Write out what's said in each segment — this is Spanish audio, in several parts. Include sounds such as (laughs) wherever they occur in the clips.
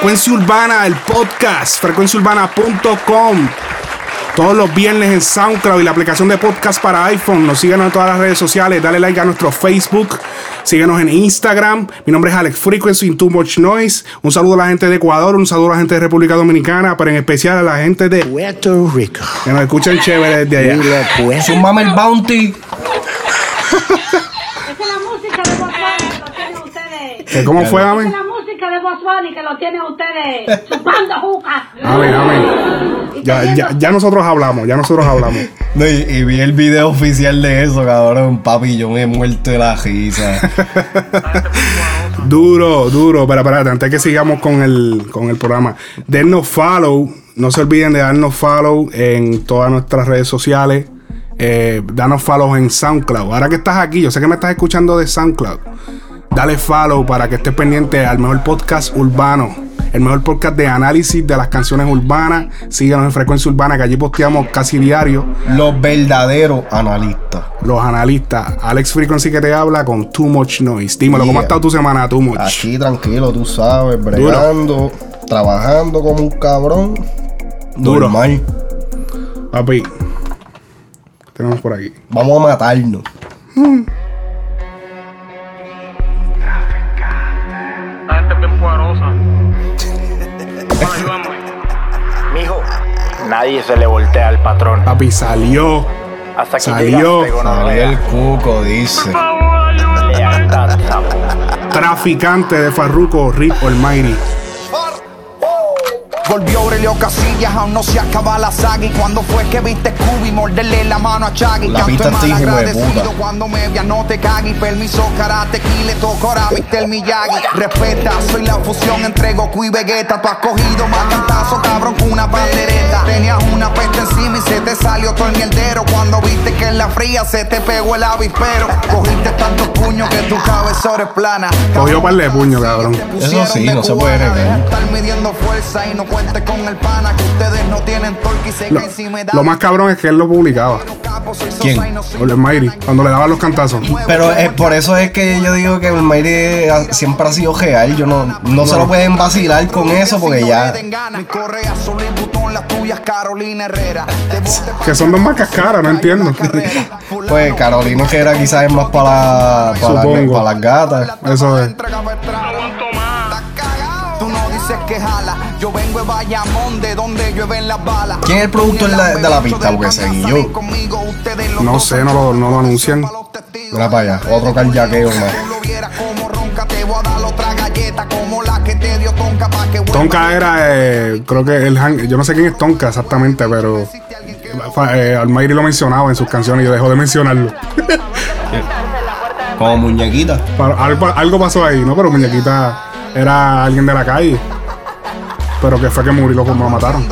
Frecuencia Urbana, el podcast, frecuenciaurbana.com. Todos los viernes en SoundCloud y la aplicación de podcast para iPhone. Nos siguen en todas las redes sociales. Dale like a nuestro Facebook. Síguenos en Instagram. Mi nombre es Alex Frequency in Too Much Noise. Un saludo a la gente de Ecuador, un saludo a la gente de República Dominicana, pero en especial a la gente de Puerto Rico. que nos escuchan chévere desde allá. Mira, pues. Sumame el bounty. Esa es la música de Bob Bunny que lo tienen ustedes. ¿Que ¿Cómo fue, Amén? Música de Bunny que lo tienen ustedes chupando juca. Amén, amén. Ya, ya, ya nosotros hablamos, ya nosotros hablamos. (laughs) No, y, y vi el video oficial de eso, cabrón. Papi, yo me he muerto de la risa. (laughs) Duro, duro. Pero espérate, antes que sigamos con el, con el programa, dennos follow. No se olviden de darnos follow en todas nuestras redes sociales. Eh, danos follow en SoundCloud. Ahora que estás aquí, yo sé que me estás escuchando de SoundCloud. Dale follow para que estés pendiente al mejor podcast urbano. El mejor podcast de análisis de las canciones urbanas. Síganos en Frecuencia Urbana, que allí posteamos casi diario. Los verdaderos analistas. Los analistas. Alex Frequency que te habla con Too Much Noise. Dímelo, ¿cómo ha estado tu semana, Too Much? Aquí tranquilo, tú sabes, bregando, trabajando como un cabrón. Duro. Normal. Papi, ¿qué tenemos por aquí? Vamos a matarnos. La nadie se le voltea al patrón. Papi salió. Hasta que Salió. Salió el cuco, dice. Lealtad. Traficante de Farruko, Rip Almighty. Volvió Aurelio Casillas, aún no se acaba la saga. Y cuando fue que viste Scooby morderle la mano a Chaggy La Canto en malagradecido puta. cuando me vea no te cagues. Permiso karate y le toco ahora viste el Miyagi. Respeta, soy la fusión entre Goku y Vegeta. Tú has cogido más cantazo cabrón que una bandereta Tenías una peste encima y se te salió todo el mierdero Cuando viste que en la fría se te pegó el avispero. Cogiste tantos puños que tu cabezora es plana. Cogió par de puños, cabrón. Eso sí, no se puede negar. Estar midiendo fuerza y no cuente con el pana que ustedes no tienen torque y se Lo, caen si me da lo más cabrón es que él lo publicaba. ¿Quién? El Almighty, cuando le daban los cantazos. Pero eh, por eso es que yo digo que el Mayre ha- siempre ha sido real. Yo no, no, se lo pueden vacilar con eso porque ya. Que son dos marcas caras, no entiendo. (laughs) Pues Carolina Herrera quizás es más para, para, Supongo. para las gatas. Eso es. Aguanto más. Tú no dices que jala. Yo vengo de Bayamón, de donde llueven las balas. ¿Quién es el productor de la- de la pista? Porque seguí yo. No sé, no lo, no lo anuncian. Mira para allá, otro carjaqueo. Tonka era, eh, creo que el han- yo no sé quién es Tonka exactamente, pero eh, Almighty lo mencionaba en sus canciones y yo dejó de mencionarlo. Como muñequita. Algo pasó ahí, ¿no? Pero Muñequita era alguien de la calle. Pero que fue que murió, como lo mataron.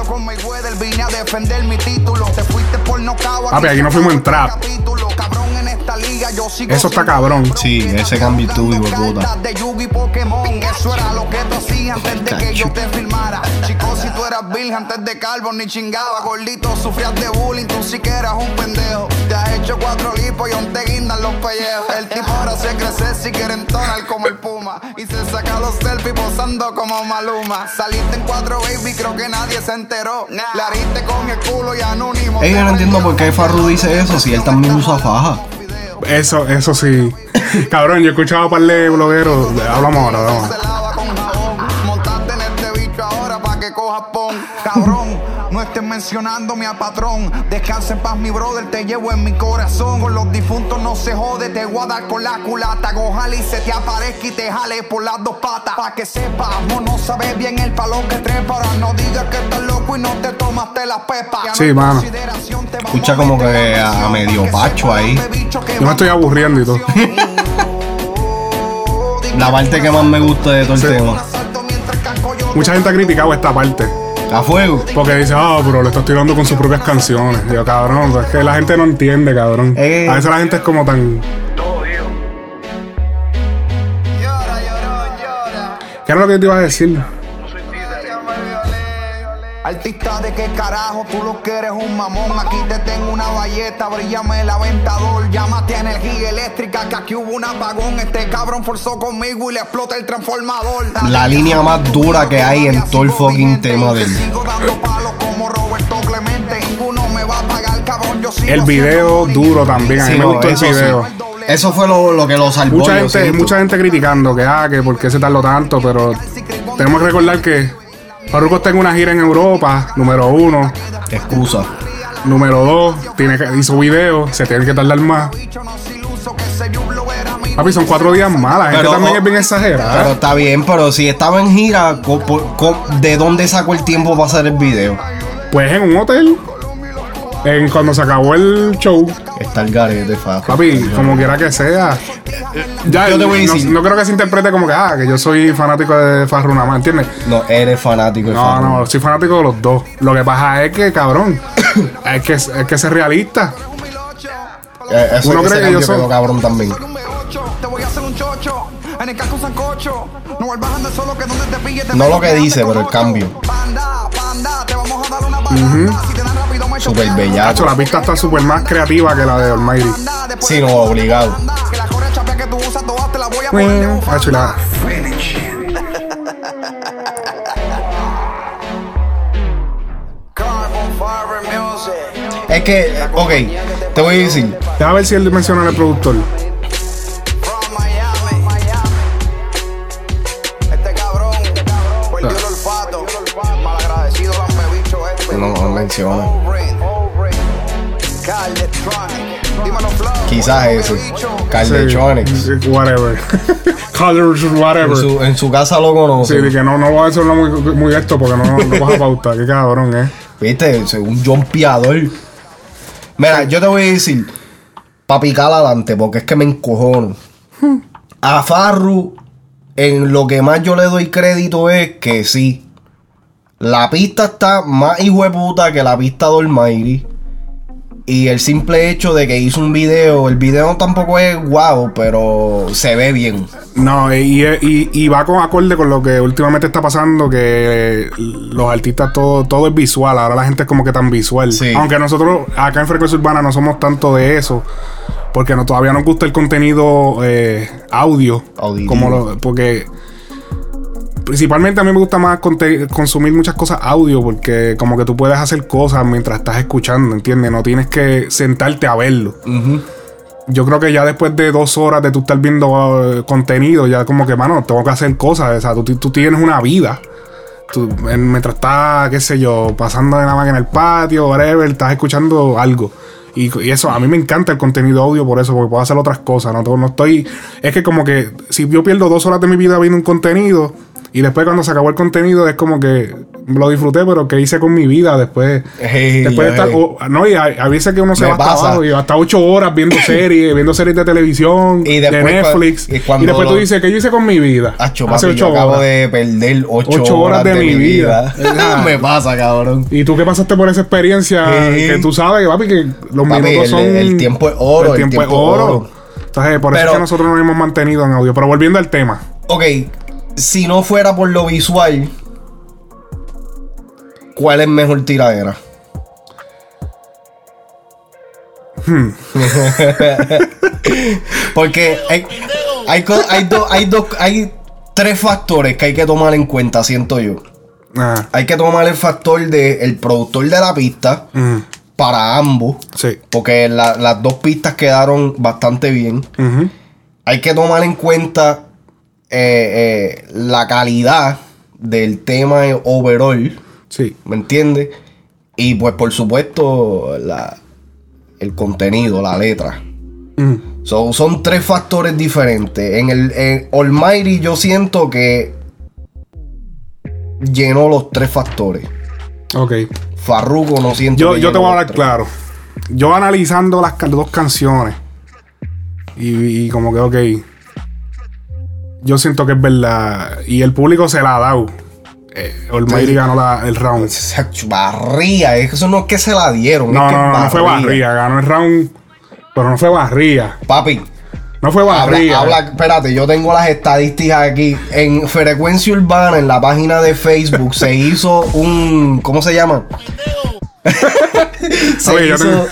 Papi, aquí no fuimos en trap. Eso está cabrón. Sí, ese cambio estuvo hijo puta. de Yugi Pokémon. Eso era lo que tú hacías antes de que yo te filmara. Chicos, si tú eras virgen antes de calvo ni chingaba. Gordito, sufrías de bullying, tú sí que eras un pendejo. Te has hecho cuatro lipos y aún te guindan los pellejos. El tipo ahora se crece si quiere entonar como el puma. Y se saca los selfies posando como Maluma. Saliste en cuatro baby, creo que nadie se enteró. Hariste con el culo y anónimo. Yo no entiendo por qué Farru dice eso si él también usa faja. Eso, eso sí. Cabrón, yo he escuchado a un par de blogueros. Hablamos ahora, hablamos. Mencionándome a patrón. Descansa en paz, mi brother, te llevo en mi corazón. Con los difuntos no se jode, te voy a dar con la culata. Gojale y se te aparezca y te jale por las dos patas. Pa' que sepas, vos no sabes bien el palo que trepa. Ahora no digas que estás loco y no te tomaste las pepas. Sí, mano. Escucha como que a medio pacho ahí. Yo me estoy aburriendo y todo. (laughs) La parte que más me gusta de todo el tema. Mucha gente ha criticado esta parte. A fuego. Porque dice, ah, pero le estás tirando con sus propias canciones. Y yo, cabrón, es que la gente no entiende, cabrón. Eh. A veces la gente es como tan. Todo digo. Llora, lloró, llora. ¿Qué era lo que yo te iba a decir? Artista de qué carajo, tú lo que eres un mamón. Aquí te tengo una valleta, brillame el aventador. Llámate a energía eléctrica, que aquí hubo un apagón. Este cabrón forzó conmigo y le explota el transformador. La línea más dura que hay en todo el fucking tema de él. Sigo dando palos como Roberto Clemente. Ninguno me va a pagar, cabrón. Yo sigo El video duro también. A mí Sí, me no, gustó el eso sí. video. Eso fue lo, lo que lo salvó. Mucha yo gente, siento. mucha gente criticando que, ah, que por qué se tardó tanto, pero tenemos que recordar que Farruko está en una gira en Europa, número uno. Excusa. Número dos, tiene que, hizo video, se tiene que tardar más. Papi, son cuatro días más. La gente Pero, también oh, es bien exagerada. Pero está bien, pero si estaba en gira, ¿de dónde sacó el tiempo para hacer el video? Pues en un hotel, en, cuando se acabó el show, Está el garete, fa. papi, como quiera que sea. Ya, Yo te voy a no, decir. no creo que se interprete como que, ah, que yo soy fanático de Farru nada más, ¿entiendes? No, eres fanático de No, no, soy fanático de los dos. Lo que pasa es que, cabrón, (coughs) es que, es que ser realista. Eh, eso Uno es que cree que yo soy- cabrón también. No No lo que dice, pero el cambio. Panda, Súper. Hacho, la pista está súper más creativa que la de Almighty. Sí, no, obligado. Que la. Es que, ok, te voy a decir. Déjame ver si él menciona al productor. Este lambebicho este. No, no menciona. Quizás. Sí, Carletronics. Whatever. (laughs) Colors, whatever. En su, en su casa lo Sí, conoce. de que no, no voy a hacerlo muy, muy esto porque no, no vas a pautar. Qué cabrón, eh. Viste, un jumpeador. Mira, yo te voy a decir, pa' picar adelante, porque es que me encojono. A Farru, en lo que más yo le doy crédito es que sí. La pista está más hijo de puta que la pista de Almighty. Y el simple hecho de que hizo un video, el video tampoco es guau, pero se ve bien. No, y, y, y va con acorde con lo que últimamente está pasando, que los artistas todo, todo es visual, ahora la gente es como que tan visual. Sí. Aunque nosotros acá en Frecuencia Urbana no somos tanto de eso, porque no, todavía nos gusta el contenido eh, audio. Auditivo. Como lo, porque principalmente a mí me gusta más consumir muchas cosas audio, porque como que tú puedes hacer cosas mientras estás escuchando, ¿entiendes? No tienes que sentarte a verlo. Yo creo que ya después de dos horas de tú estar viendo eh, contenido, ya como que, mano, tengo que hacer cosas. O sea, tú, tú tienes una vida. Tú, mientras estás, qué sé yo, pasando de la máquina en el patio, whatever, estás escuchando algo. Y, y eso, a mí me encanta el contenido audio por eso, porque puedo hacer otras cosas. No, no estoy. Es que como que si yo pierdo dos horas de mi vida viendo un contenido, y después cuando se acabó el contenido, es como que lo disfruté, pero ¿qué hice con mi vida después? Después de estar. no, y hay, hay veces que uno se Me va hasta pasa. abajo y hasta ocho horas viendo (coughs) series, viendo series de televisión, Y de después Netflix. y después tú lo- dices, ¿qué yo hice con mi vida? Acho, Hace papi, yo ocho acabo horas. de perder ocho, Ocho horas, de, mi vida. vida. (laughs) (laughs) me pasa, cabrón. Y tú que pasaste por esa experiencia, que tú sabes, papi, que los Papi, minutos el- son. el tiempo es oro, El tiempo, es tiempo es oro. oro. Entonces, por eso es que nosotros nos hemos mantenido en audio. Pero volviendo al tema. Ok, si no fuera por lo visual, ¿cuál es mejor tiradera? Hmm. (laughs) Porque hay, hay, co- hay, do- hay, hay tres factores que hay que tomar en cuenta, siento yo. Ah, Hay que tomar el factor del productor de la pista mm, para ambos. sí. Porque la- las dos pistas quedaron bastante bien. Ujú. Hay que tomar en cuenta eh, eh, la calidad del tema overall. Sí. ¿Me entiendes? Y pues por supuesto la, el contenido, la letra. Mm, So, son tres factores diferentes. En el en Almighty yo siento que llenó los tres factores. ok. Farruko no siento Yo, que yo te voy a hablar tres. claro. Yo analizando las dos canciones. Y, y como que, ok. Yo siento que es verdad. Y el público se la ha dado. eh, Almighty ganó la- el round. Barría, eso no es que se la dieron. No, es no, no, no fue barría. Ganó el round, pero no fue barría. Papi, No fue habla, barría. habla- espérate, yo tengo las estadísticas aquí. En Frecuencia Urbana, en la página de Facebook, se (laughs) hizo un. ¿Cómo se llama? (laughs) se Oye, hizo- tengo-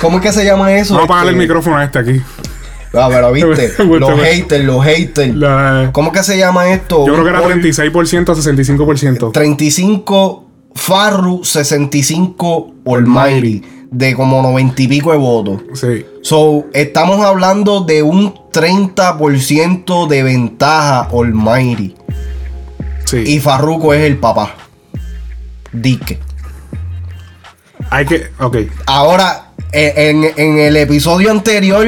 ¿Cómo es que se llama eso? Vamos a apagarle el Este, micrófono a este aquí. Ah, pero (laughs) viste, los haters, los haters. La- ¿Cómo que se llama esto? yo creo que era Un- 36% a 65%. 35 Farru, 65 Almighty, de como 90 y pico de votos. Sí. So, estamos hablando de un 30% de ventaja Almighty. Sí. Y Farruko es el papá. Dique. Hay que. Ok. Ahora, eh, en, en el episodio anterior,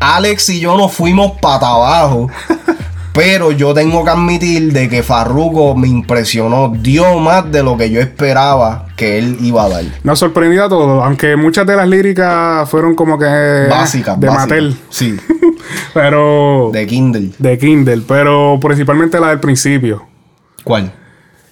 Alex y yo nos fuimos para abajo. (laughs) pero yo tengo que admitir de que Farruko me impresionó. Dio más de lo que yo esperaba que él iba a dar. Nos sorprendió a todos, aunque muchas de las líricas fueron como que. Básicas, De básicas. Mattel. Sí, (laughs) Pero. de Kindle. de Kindle, pero principalmente la del principio. ¿Cuál?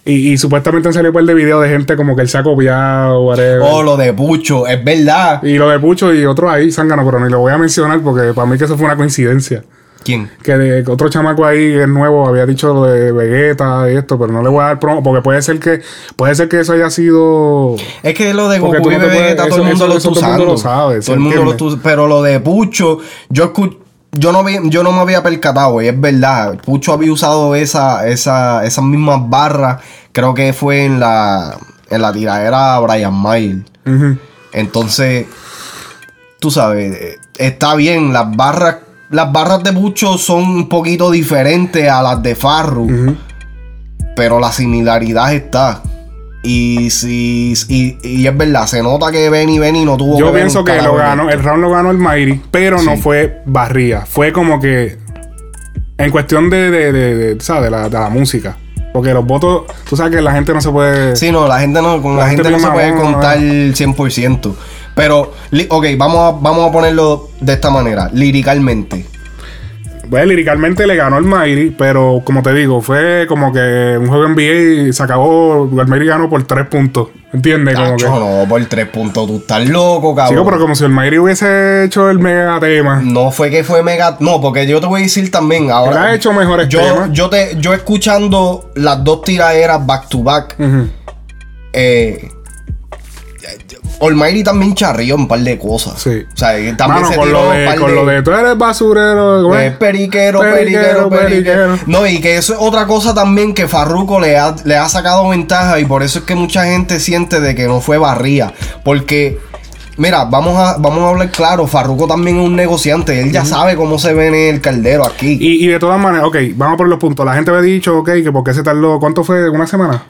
Y, y supuestamente han salido un par de videos de gente como que él se ha copiado, whatever. Oh, lo de Pucho, es verdad. Y lo de Pucho y otro ahí, Zángano, pero ni lo voy a mencionar porque para mí que eso fue una coincidencia. ¿Quién? Que, de, que otro chamaco ahí es nuevo había dicho lo de Vegeta y esto, pero no le voy a dar promo porque puede ser que puede ser que eso haya sido Es que lo de Goku y no puedes- Vegeta todo el eso- mundo eso- lo eso está todo el mundo usando. lo sabe, ¿se Todo el mundo lo Pero lo de Pucho, yo escu- yo no, vi- yo no me había percatado, y es verdad. Pucho había usado esa, esa, esas mismas barras, creo que fue en la, en la tiradera Brian Mayer. Entonces, tú sabes, eh, está bien, las barras, las barras de Pucho son un poquito diferentes a las de Farru, pero la similaridad está. Y si y, y es verdad, se nota que Benny Benny no tuvo Yo pienso que lo ganó, el round lo ganó el Mighty, pero no fue barría. Fue como que en cuestión de, de, de, de, ¿sabes? La, de la música. Porque los votos, tú sabes que la gente no se puede. Sí, no, la gente no, con la, La gente, gente no se puede contar 100%. Pero, ok, vamos a, vamos a ponerlo de esta manera, líricamente. Pues líricamente le ganó el Mighty, pero como te digo, fue como que un juego NBA y se acabó. El Mighty ganó por tres puntos. ¿Entiendes? Como que. No, por tres puntos, tú estás loco, cabrón. Chico, pero como si el Mighty hubiese hecho el mega tema. No fue que fue mega. No, porque yo te voy a decir también. Ahora, ha hecho mejores yo, temas. yo, te, yo escuchando las dos tiraderas back to back, eh, Almighty también charrió un par de cosas. Sí. O sea, él también Mano, se con tiró lo, un de, par con de- lo de tú eres basurero. ¿cómo Eh, es? periquero, Periquero, periquero. No, y que eso es otra cosa también que Farruko le ha, le ha sacado ventaja y por eso es que mucha gente siente de que no fue barría. Porque, mira, vamos a, vamos a hablar claro, Farruko también es un negociante, él ya sabe cómo se ve en el caldero aquí. Y, y de todas maneras, ok, vamos por los puntos. La gente había dicho, ok, que por qué se tardó, ¿cuánto fue? ¿Una semana?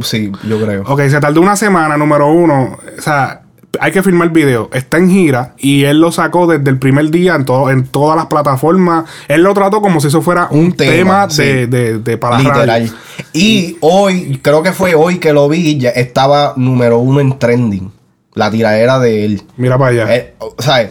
Sí, yo creo. Ok, se tardó una semana, número uno. O sea, hay que filmar el video. Está en gira y él lo sacó desde el primer día en, todo, en todas las plataformas. Él lo trató como si eso fuera un, Un tema, tema, de, sí. de, de para Literal. Y hoy, creo que fue hoy que lo vi, ya estaba número uno en trending. La tiradera de él. Mira para allá. Eh, o sea,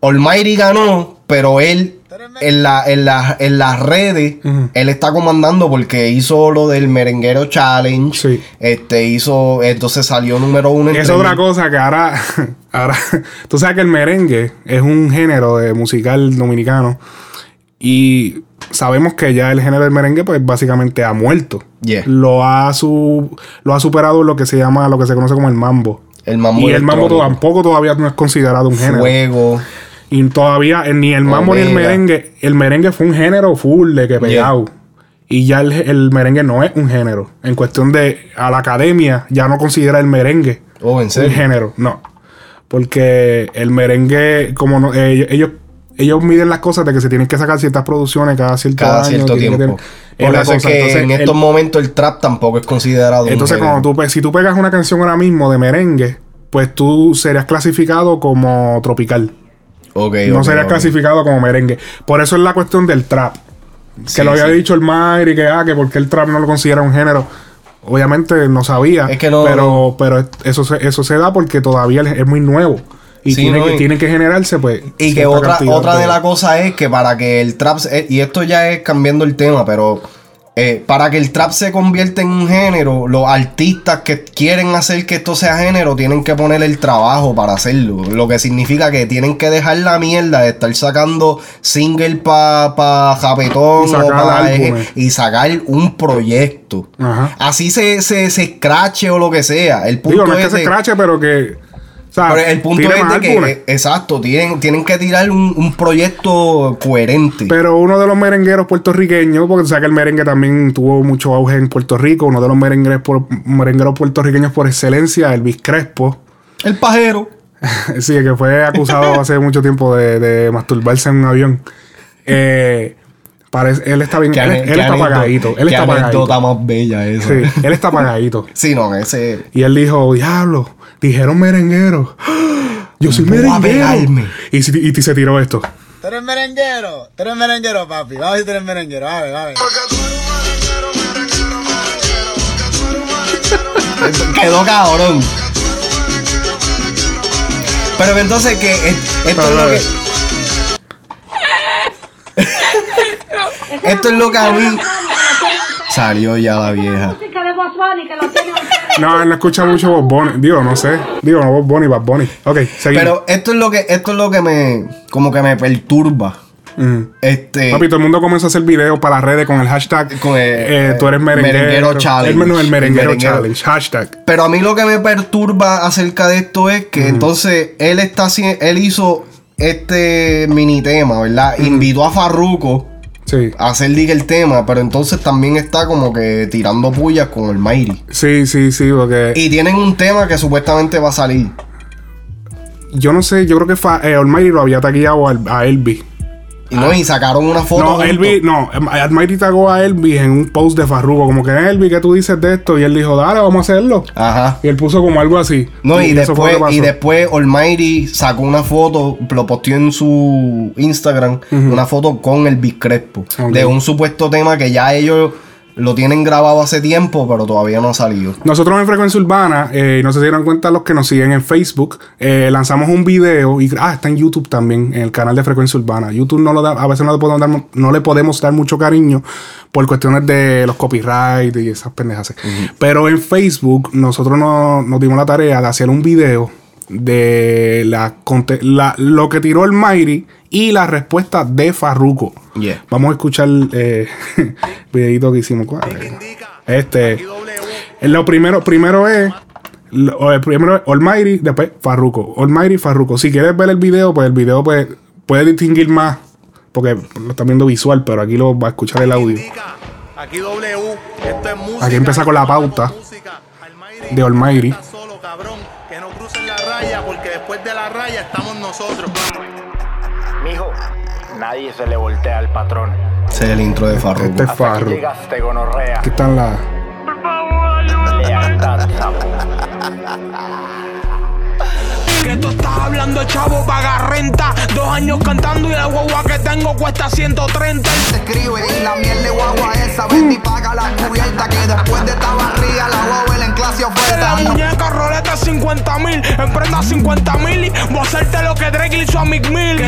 Almighty ganó, pero él en, la, en, la- en las redes, él está comandando porque hizo lo del merenguero challenge. Sí. Este hizo, entonces salió número uno en Es otra cosa que ahora, (laughs) ahora, (laughs) tú sabes que el merengue es un género de musical dominicano y sabemos que ya el género del merengue pues básicamente ha muerto. Yeah. Lo ha su, lo ha superado lo que se llama, lo que se conoce como el mambo. El mambo y el mambo tampoco todavía no es considerado un género. Fuego. Y todavía ni el mambo ni el merengue, el merengue fue un género full de que pegado. Y ya el, el merengue no es un género. En cuestión de a la academia ya no considera el merengue Oh, en un serio. género, no. Porque el merengue, como no, eh, ellos, ellos miden las cosas de que se tienen que sacar ciertas producciones cada cierto Cada año. cierto tiempo. tener- Por eso es que Entonces, en el- estos momentos el trap tampoco es considerado un entonces, género. cuando tú, si tú pegas una canción ahora mismo de merengue, pues tú serías clasificado como tropical. No ok. clasificado como merengue. Por eso es la cuestión del trap. Que Sí, lo había sí. dicho el Mayri, que ah, que porque el trap no lo considera un género. Obviamente no sabía. Es que no- Pero, pero eso se, eso se da porque todavía es muy nuevo. Y Sí, tiene, no, que, y- tiene que generarse, pues. Y que otra, otra de las cosas es que para que el trap, eh, y esto ya es cambiando el tema, pero eh, para que el trap se convierta en un género, los artistas que quieren hacer que esto sea género tienen que poner el trabajo para hacerlo. Lo que significa que tienen que dejar la mierda de estar sacando single para pa Japetón Y sacar o pa álbumes. y sacar un proyecto. Ajá. Así se, se, se escrache o lo que sea. El punto Digo, no es que se de- crache, pero que. O sea, pero el punto es de que, exacto, tienen, tienen que tirar un, un proyecto coherente. Pero uno de los merengueros puertorriqueños, porque tú sabes que el merengue también tuvo mucho auge en Puerto Rico, uno de los merengueros, por- merengueros puertorriqueños por excelencia, Elvis Crespo. el pajero. (laughs) sí, que fue acusado hace mucho tiempo de, de masturbarse en un avión. Eh, parece, él está bien, él, él está apagadito. Él está apagadito. más bella esa. Sí, él está apagadito. (laughs) Sí, no, ese. Y él dijo, diablo, dijeron merenguero. (gasps) Yo soy Voy a merenguero. Y, si- y se tiró esto. Tú eres merenguero, tú eres merenguero, papi. Vamos a ver si tú eres merenguero. A ver, a ver. (laughs) Quedó cabrón. Pero entonces que es- esto es lo que. Esto es lo que a mí. Salió ya la vieja. música de Boss Bunny que lo tiene No, él no escucha mucho Bob Bunny. Digo, no sé. Digo, no Bob Bunny, Bob Bunny. Ok, seguimos. Pero esto es lo que, esto es lo que me. como que me perturba. Ujú. Este. Papi, todo el mundo comenzó a hacer videos para las redes con el hashtag Con el- eh, tú eres merenguero. merenguero challenge. El, no, el merenguero, Merenguero. challenge. Hashtag. Pero a mí lo que me perturba acerca de esto es que entonces él está él hizo este mini tema, ¿verdad? Invitó a Farruko Sí. a hacer diga el tema, pero entonces también está como que tirando pullas con el. Sí, sí, sí, porque Y tienen un tema que supuestamente va a salir. yo no sé, yo creo que eh, Almighty lo había taquillado al- a Elvis. Y no, y sacaron una foto. No. Elvis, no, Almighty tagó a Elvis en un post de Farruko, como que Elvis, ¿qué tú dices de esto? Y él dijo, dale, vamos a hacerlo. Ajá. Y él puso como algo así. No, y, después, y después Almighty sacó una foto, lo posteó en su Instagram, una foto con el Crespo, de un supuesto tema que ya ellos lo tienen grabado hace tiempo, pero todavía no ha salido. Nosotros en Frecuencia Urbana, eh, no se dieron cuenta los que nos siguen en Facebook, eh, lanzamos un video y ah, está en YouTube también, en el canal de Frecuencia Urbana. YouTube no lo da, a veces no le podemos dar, no le podemos dar mucho cariño por cuestiones de los copyright y esas pendejas. Pero en Facebook nosotros no- nos dimos la tarea de hacer un video de la, conte- la- lo que tiró el y la respuesta de Farruko. Yeah. Vamos a escuchar eh, el (laughs) videito que hicimos. ¿Cuál es? Este. Lo primero, primero es. lo- el primero es Almighty, después Farruko. Almighty, Farruko. Si quieres ver el video, pues el video pues, puede distinguir más. Porque lo están viendo visual, pero aquí lo va a escuchar el audio. Aquí W, esto es música. Aquí empieza con la pauta de Almighty. está solo, cabrón. La raya estamos nosotros. Mijo, nadie se le voltea al patrón. Ese es el intro de Farruko. Este es Hasta aquí llegaste, gonorrea. Aquí están las. Lealtad, sapo. Que tú estás hablando, chavo, paga renta. Dos años cantando y la guagua que tengo cuesta 130. te escribe y la miel de guagua esa vende y paga la cubierta que después de esta barriga la guagua en clase La oferta no muñeca roleta 50 mil, emprenda 50 mil y voy a hacerte lo que Drake le hizo a Mick Mill.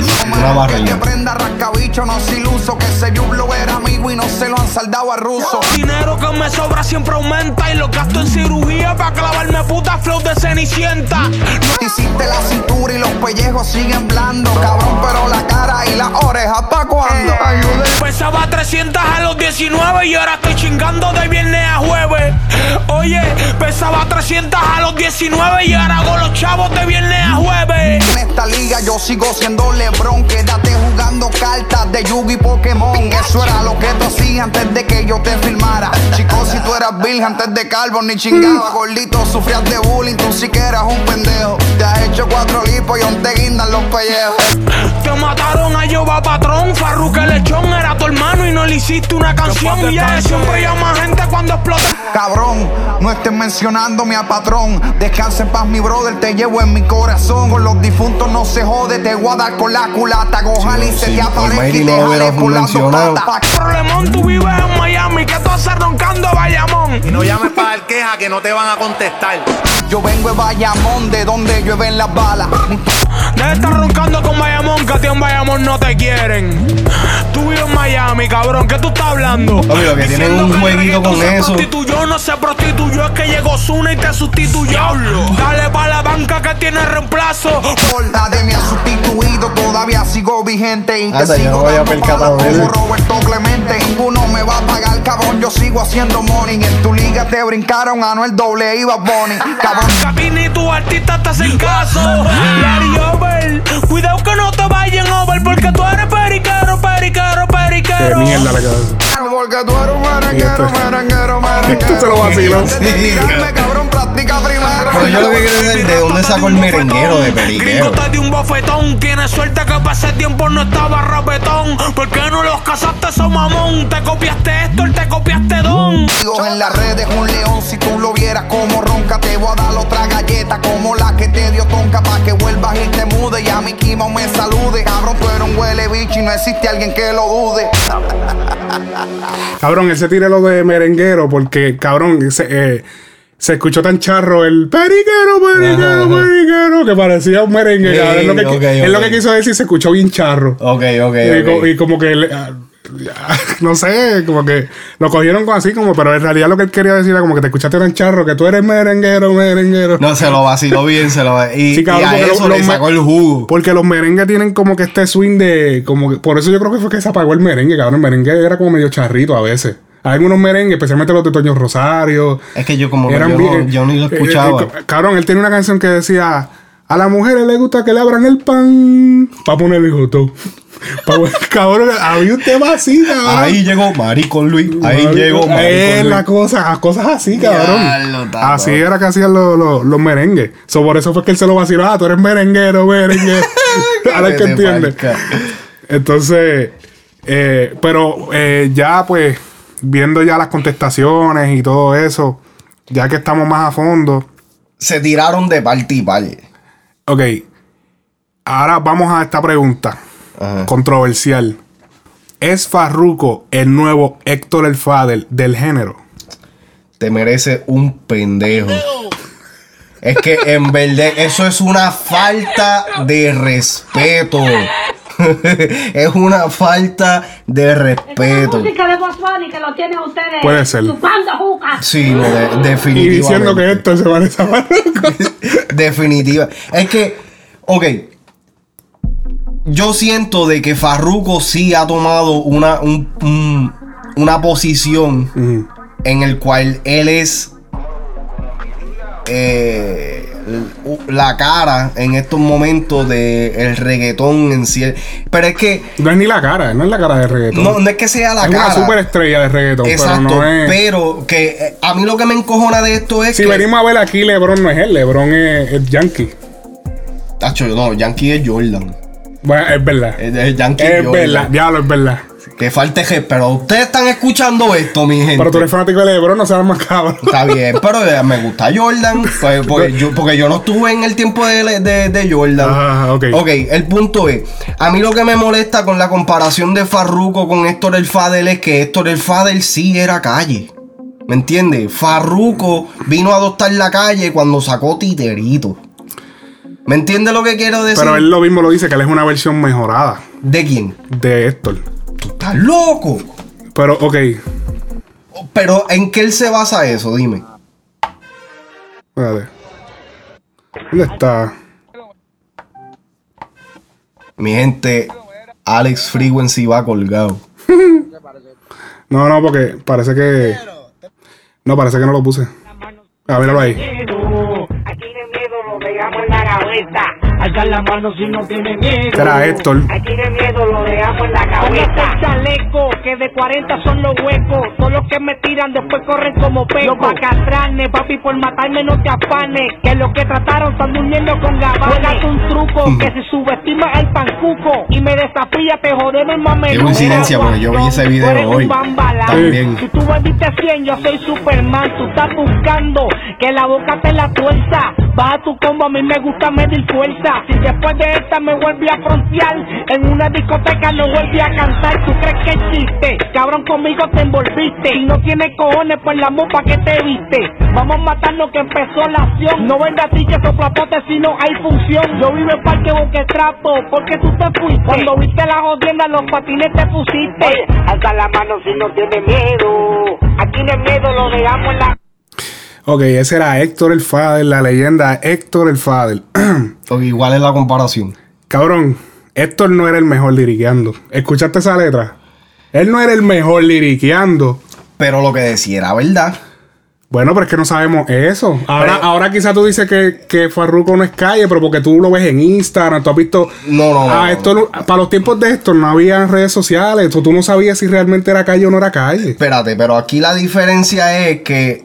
Que prenda rascabicho no se iluso que ese yublo era amigo y no se lo han saldado a ruso Dinero que me sobra siempre aumenta y lo gasto en cirugía para clavarme puta flow de cenicienta. Te hiciste la cintura y los pellejos siguen blandos cabrón pero la cara y las orejas pa' cuando Pesaba 300 a los 19 y ahora estoy chingando de viernes a jueves. Oye, pesaba 300 a los 19 y ahora hago los chavos de viernes a jueves. En esta liga yo sigo siendo Lebron. Quédate jugando cartas de Yugi y Pokémon. Eso era lo que tú hacías antes de que yo te filmara. Chicos, si tú eras virgen antes de calvo ni chingaba. Gordito, sufrías de bullying, tú sí que eras un pendejo. Te has hecho cuatro lipos y aún te guindan los pellejos Te mataron a Yoba Patrón, Farruque Lechón era tu hermano y no le hiciste una canción. Y ya siempre llama gente cuando explota. Cabrón, no estés mencionándome a patrón Descansa en paz mi brother, te llevo en mi corazón Con los difuntos no se jode, te voy a dar con la culata Ojalá y se sí, te aparezca y te jale por las Problemón, tú vives en Miami, que tú haces roncando Bayamón. Y no llames para dar queja que no te van a contestar. Yo vengo de Bayamón, de donde llueven las balas Debe estar roncando con Bayamón banca, tío, en Bayamón no te quieren. Tú vives en Miami, cabrón, ¿qué tú estás hablando? Papi, lo que tienen Diciendo un que el jueguito con se eso. prostituyó, no se prostituyó, es que llegó Zuna y te sustituyó. Dale pa' la banca que tiene reemplazo. Nadie me ha sustituido, todavía sigo vigente. Y te no sigo dando de como. Roberto Clemente. Ninguno me va a pagar, cabrón. Yo sigo haciendo money. En tu liga te brincaron a Noel doble y Bad Bunny. Cabrón. Cabini, tu artista te hacen caso. Larry Cuidado que no te vayan over, porque tú eres periquero, periquero, Qué periquero. mierda quedó eso. Porque tú eres un merenguero, merenguero, merenguero. (laughs) Esto se lo cabrón, primero. Pero yo lo que quiero decir, ¿de dónde sacó el merenguero de Gringo periquero? te dio un bofetón. Tienes suerte que para ese tiempo no estaba rapetón. ¿Por qué no los casaste, so mamón? Te copiaste esto, te copiaste don. Digo, En las redes un león, si tú lo vieras como ronca, te voy a dar otra galleta como la que te dio tonca pa' que vuelvas y te mude y a mi Kimo me salude. Cabrón, tú eres un huele bicho y no existe alguien que lo dude. (laughs) Cabrón, él se tira lo de merenguero porque, cabrón, se, eh, se escuchó tan charro el periquero, periquero, periquero, que parecía un merengue. Sí, es, lo que, lo quiso decir, se escuchó bien charro. Ok, ok, Y, co- ok. y como que, le- (laughs) no sé, como que lo cogieron así, como, pero en realidad lo que él quería decir era como que te escuchaste tan charro que tú eres merenguero, merenguero. No, se lo vaciló bien, se lo Y, Sí, cabrón, y a eso lo- le sacó el jugo. Porque los merengues tienen como que este swing de. como que- Por eso yo creo que fue que se apagó el merengue, cabrón. El merengue era como medio charrito a veces. Hay algunos merengues, especialmente los de Toño Rosario. Es que yo como que eran yo, no, yo ni lo eh, eh, escuchaba. eh, cabrón, él tiene una canción que decía. A las mujeres les gusta que le abran el pan. Pa' ponerle joto. Pa- cabrón, había un tema así, cabrón. Ahí llegó Maricón Luis. Ahí llegó Es Maricón la Luis. cosa, cosas así, cabrón. Así era que hacían los, los, los merengues. So, por eso fue que él se lo vaciló. Ah, tú eres merenguero, merengue. (laughs) (laughs) Ahora es que entiende. Entonces, eh, pero eh, ya pues, viendo ya las contestaciones y todo eso, ya que estamos más a fondo, Se tiraron de parte y parte. ok, ahora vamos a esta pregunta Ajá. controversial. ¿Es Farruko el nuevo Héctor el Fader del género? Te merece un pendejo. Es que en verdad eso es una falta de respeto. (laughs) es una falta de Esa es la respeto. música de que lo tienen ustedes Puede ser. Sí, no, de- Y definitivamente. diciendo que esto se parece a Farruko. (laughs) Definitiva. Es que, ok. Yo siento de que Farruko sí ha tomado una, un- un- una posición en el cual él es eh, la cara en estos momentos del reggaetón en sí. Pero es que No es ni la cara, no es la cara de reggaetón. no, no es que sea la es cara. una superestrella de reggaetón, Exacto, pero no es. pero que eh, a mí lo que me encojona de esto es si que venimos a ver aquí, LeBron no es él, LeBron es, es Yankee. Tacho, no, Yankee es Jordan. Bueno, es verdad. Es, es Yankee Es Jordan. verdad, diablo, es verdad. Que falte que, pero ustedes están escuchando esto, mi gente. Pero tú eres fanático de LeBron, no seas más cabrón. Está bien, pero eh, me gusta Jordan. Pues, (laughs) porque, yo, porque yo no estuve en el tiempo de, de- de Jordan. Ah, ok. Ok, el punto es: a mí lo que me molesta con la comparación de Farruko con Héctor el Fadel es que Héctor el Fadel sí era calle. ¿Me entiendes? Farruko vino a adoptar la calle cuando sacó Titerito. ¿Me entiendes lo que quiero decir? Pero él lo mismo lo dice, que él es una versión mejorada ¿De quién? de Héctor. ¿Tú estás loco? Pero, ok, Pero ¿en qué él se basa eso? Dime. espérate. ¿Dónde está? Mi gente, Alex Frequency va colgado. (laughs) No, no, porque parece que. No, parece que no lo puse. Ah, míralo ahí. Cabeza. Alza la mano si no tiene miedo. Este era Héctor. Aquí de miedo lo dejamos en la cabeza. el chaleco, que de 40 son los huecos. Todos los que me tiran después corren como pecos. Los bacatranes, papi, por matarme no te afanes. Que los que trataron están durmiendo con gabanes. Un truco que se subestima el pancuco. Y me desafía, te jodemos mameluco. Qué coincidencia, porque yo vi ese video hoy. También. Si tú vendiste 100, yo soy Superman. Tú estás buscando que la boca te la tuerza. Baja tu combo, a mí me gusta medir fuerza. Si después de esta me vuelve a frontear, en una discoteca no vuelve a cantar. ¿Tú crees que es chiste? Cabrón, conmigo te envolviste. Si no tienes cojones, pues la mupa que te viste. Vamos a matarnos que empezó la acción. No venga a ti que soplapote si no hay función. Yo vivo en Parque Boquetrapo, porque tú te fuiste. Cuando viste la jodienda, los patines te pusiste. alza la mano si no tienes miedo. Aquí no hay miedo, lo dejamos en la... Ok, ese era Héctor el Fader, la leyenda Héctor el Fader. (clears throat) Ok, igual es la comparación. Cabrón, Héctor no era el mejor liriqueando. ¿Escuchaste esa letra? Él no era el mejor liriqueando. Pero lo que decía era verdad. Bueno, pero es que no sabemos eso. Ahora, Pero- ahora quizás tú dices que, que Farruko no es calle, pero porque tú lo ves en Instagram, tú has visto. No, no, no, Ah, no. esto no- para los tiempos de esto no había redes sociales. Tú, tú no sabías si realmente era calle o no era calle. Espérate, pero aquí la diferencia es que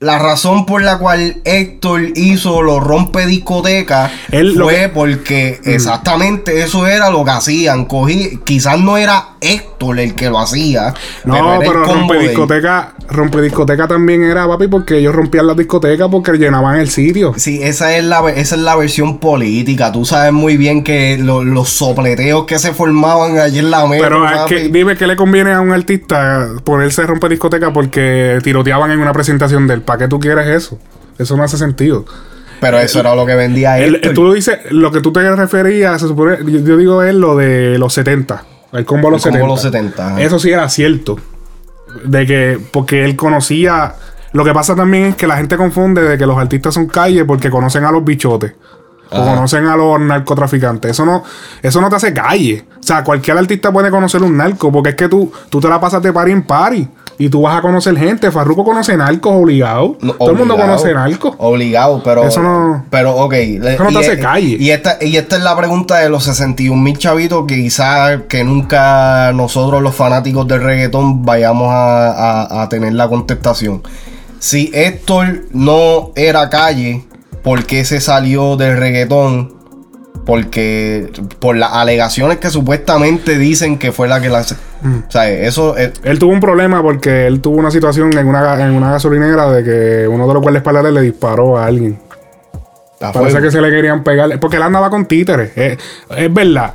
la razón por la cual Héctor hizo los rompe discotecas fue porque exactamente eso era lo que hacían. Cogí, quizás no era Héctor el que lo hacía. No, pero combo rompe discoteca, rompe discoteca también era, papi, porque ellos rompían las discotecas porque llenaban el sitio. Sí, esa es la esa es la versión política. Tú sabes muy bien que lo- los sopleteos que se formaban allí en la mesa. Pero es que, dime qué le conviene a un artista ponerse rompe discoteca porque tiroteaban en una presentación de él. ¿Para qué tú quieres eso? Eso no hace sentido. Pero eso era lo que vendía Él- tú dices, lo que tú te referías, se supone, yo, yo digo es lo de los 70. El combo de los El 70. combo de los 70, ajá. Eso sí era cierto. De que, porque él conocía. Lo que pasa también es que la gente confunde de que los artistas son calle porque conocen a los bichotes. O conocen a los narcotraficantes. Eso no, eso no te hace calle. O sea, cualquier artista puede conocer un narco. Porque es que tú, tú te la pasas de party en party. Y tú vas a conocer gente. Farruko conoce narcos obligado. Todo el mundo conoce narcos. Obligado, pero. Eso no- Pero, ok. Eso no te hace es- calle. Y esta, y esta es la pregunta de los 61 mil chavitos que quizás que nunca nosotros, los fanáticos del reggaetón, vayamos a, a- a tener la contestación. Si Héctor no era calle, ¿por qué se salió del reggaetón? Porque por las alegaciones que supuestamente dicen que fue la que la... O sea, eso... es- Él tuvo un problema porque él tuvo una situación en una, en una gasolinera de que uno de los guardaespaldas le disparó a alguien. Parece que se le querían pegar. Porque él andaba con títeres. Es, es verdad.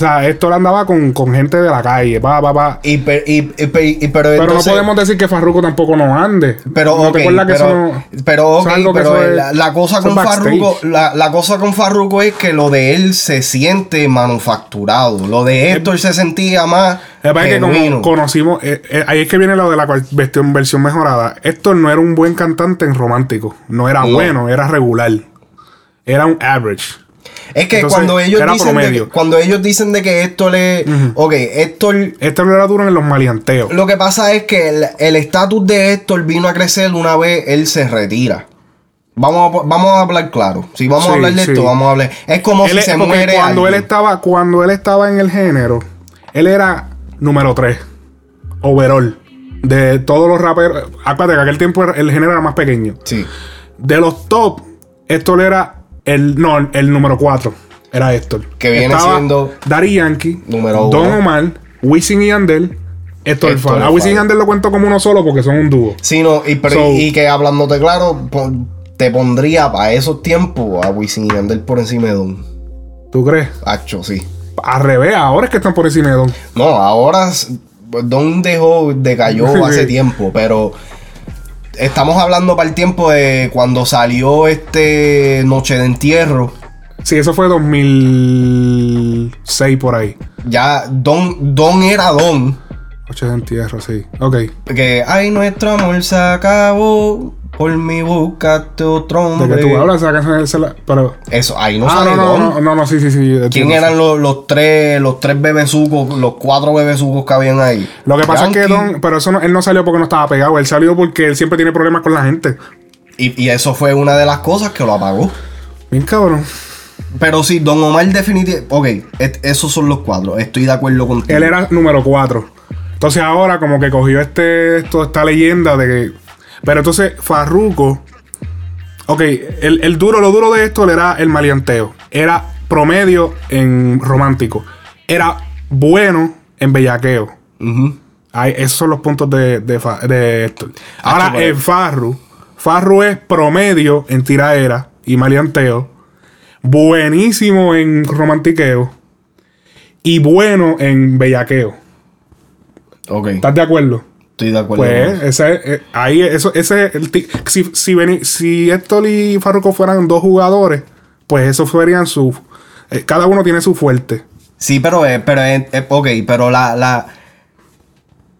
O sea, esto andaba con, con gente de la calle. Pa, pa, pa. Y, per- y- y- y- y- pero Pero entonces- no podemos decir que Farruko tampoco no ande. Pero, ¿No ok, te que pero, eso no- pero, eso ok, es pero la, la cosa con? Farruko, la, la cosa con Farruko es que lo de él se siente manufacturado. Lo de Héctor se sentía más es que como conocimos, eh, eh, ahí es que viene lo de la versión, versión mejorada. Héctor no era un buen cantante en romántico. No era No. bueno, era regular. Era un average. Es que Entonces, cuando ellos dicen de promedio. que, cuando ellos dicen de que Héctor es, ok, Héctor Héctor era duro en los maleanteos. Lo que pasa es que el- estatus de Héctor vino a crecer una vez él se retira. Vamos a, vamos a hablar claro. Si vamos Sí, a hablar de sí. esto, vamos a hablar. Es como Él si se muere cuando él estaba cuando él estaba en el género él era número 3 overall de todos los raperos acuérdate que aquel tiempo el género era más pequeño Sí. de los top Héctor era el no el número 4 era Héctor Que viene Estaba siendo Daddy Yankee número Don uno. Omar Wisin y Yandel Héctor el a Wisin y. Yandel lo cuento como uno solo porque son un dúo Sí, no, y, pero- So- y que hablándote claro, te pondría para esos tiempos a Wisin y Yandel por encima de Don. ¿tú crees? Hacho, sí. al revés ahora es que están por encima de Don No, ahora Don dejó, decayó (laughs) hace Sí. tiempo, pero estamos hablando para el tiempo de cuando salió este Noche de Entierro. sí eso fue 2006 por ahí Ya Don, Don era Don. Noche de entierro, sí. Ok. Que, ay, nuestro amor se acabó. Por mi buscaste otro ¿De hombre. que tú hablas? Esa canción es la- Pero. Eso, ahí no ah, sale no, no, Don. no, no, no, sí, sí, sí. ¿Quién eran los, los tres, los tres bebesucos, los cuatro bebesucos que habían ahí? Lo que pasa es que. Don. Pero eso no, él no salió porque no estaba pegado. Él salió porque él siempre tiene problemas con la gente. Y, y eso fue una de las cosas que lo apagó. Bien cabrón. Pero sí, Don Omar definitivamente... Ok, esos son los cuatro. Estoy de acuerdo contigo. Él era número 4. Entonces ahora, como que cogió este, esto, esta leyenda de que. Pero entonces, Farruko. Ok, el, el duro, lo duro de esto era el maleanteo. Era promedio en romántico. Era bueno en bellaqueo. Ujú. Ahí, esos son los puntos de, de, de Héctor. Ahora, pero- en Farru, Farru es promedio en tiraera y maleanteo. Buenísimo en romantiqueo. Y bueno en bellaqueo. Ok. ¿Estás de acuerdo? Estoy de acuerdo. Pues ese, eh, ahí, eso, ese, el si, si, si Héctor y Farruko fueran dos jugadores, pues eso serían su. eh, cada uno tiene su fuerte. Sí, pero, eh, pero eh, ok, pero la, la,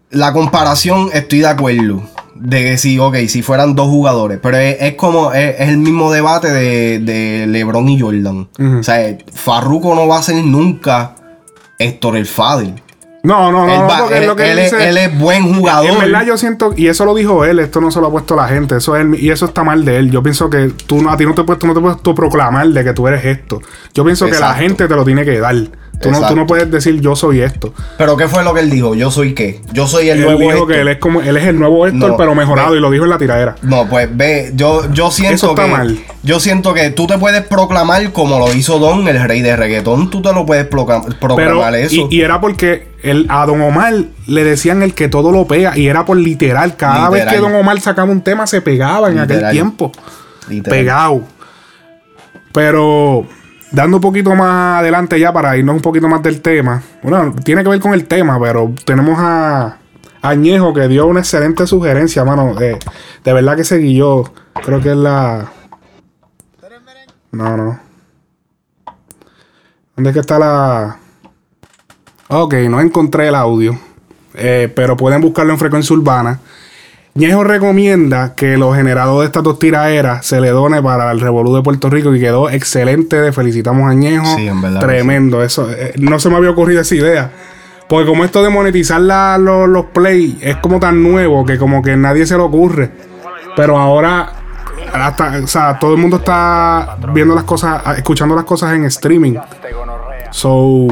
la comparación estoy de acuerdo. De que si, ok, si fueran dos jugadores. Pero es, es como, es, es el mismo debate de, de LeBron y Jordan. O sea, Farruko no va a ser nunca Héctor el Fader. No, no, no, Él, no, porque él- es lo que él dice- él es buen jugador. En verdad yo siento, y eso lo dijo él, esto no se lo ha puesto la gente, eso es y eso está mal de él. Yo pienso que tú no, a ti no te puedes, no te puedes tú proclamar de que tú eres esto. Yo pienso que la gente te lo tiene que dar. Tú no, tú no puedes decir yo soy esto. Pero ¿qué fue lo que él dijo? ¿Yo soy qué? Yo soy el él nuevo dijo Héctor. que él es como, él es el nuevo Héctor, No, pero mejorado, ve- y lo dijo en la tiradera. No, pues ve, yo, yo siento Eso está que. mal. Yo siento que tú te puedes proclamar como lo hizo Don, el rey de reggaetón. Tú te lo puedes proclam- Pero, proclamar eso. y, y era porque el, a Don Omar le decían el que todo lo pega, y era por literal. Cada vez que Don Omar sacaba un tema, se pegaba en aquel tiempo. Literal. pegado. Pero dando un poquito más adelante ya para irnos un poquito más del tema. Bueno, tiene que ver con el tema, pero tenemos a Añejo que dio una excelente sugerencia, mano. Eh, de verdad que se guió. Creo que es la. No, no. ¿Dónde es que está la.? Ok, no encontré el audio. Eh, pero pueden buscarlo en frecuencia urbana. Ñejo recomienda que los generados de estas dos tiraderas se le done para el Revolú de Puerto Rico y quedó excelente. Felicitamos a Ñejo. Sí, en verdad Tremendo. Eso, eh, no se me había ocurrido esa idea. Porque como esto de monetizar la- los, los play es como tan nuevo que como que nadie se le ocurre. Pero ahora, hasta, o sea, todo el mundo está viendo las cosas, escuchando las cosas en streaming. So,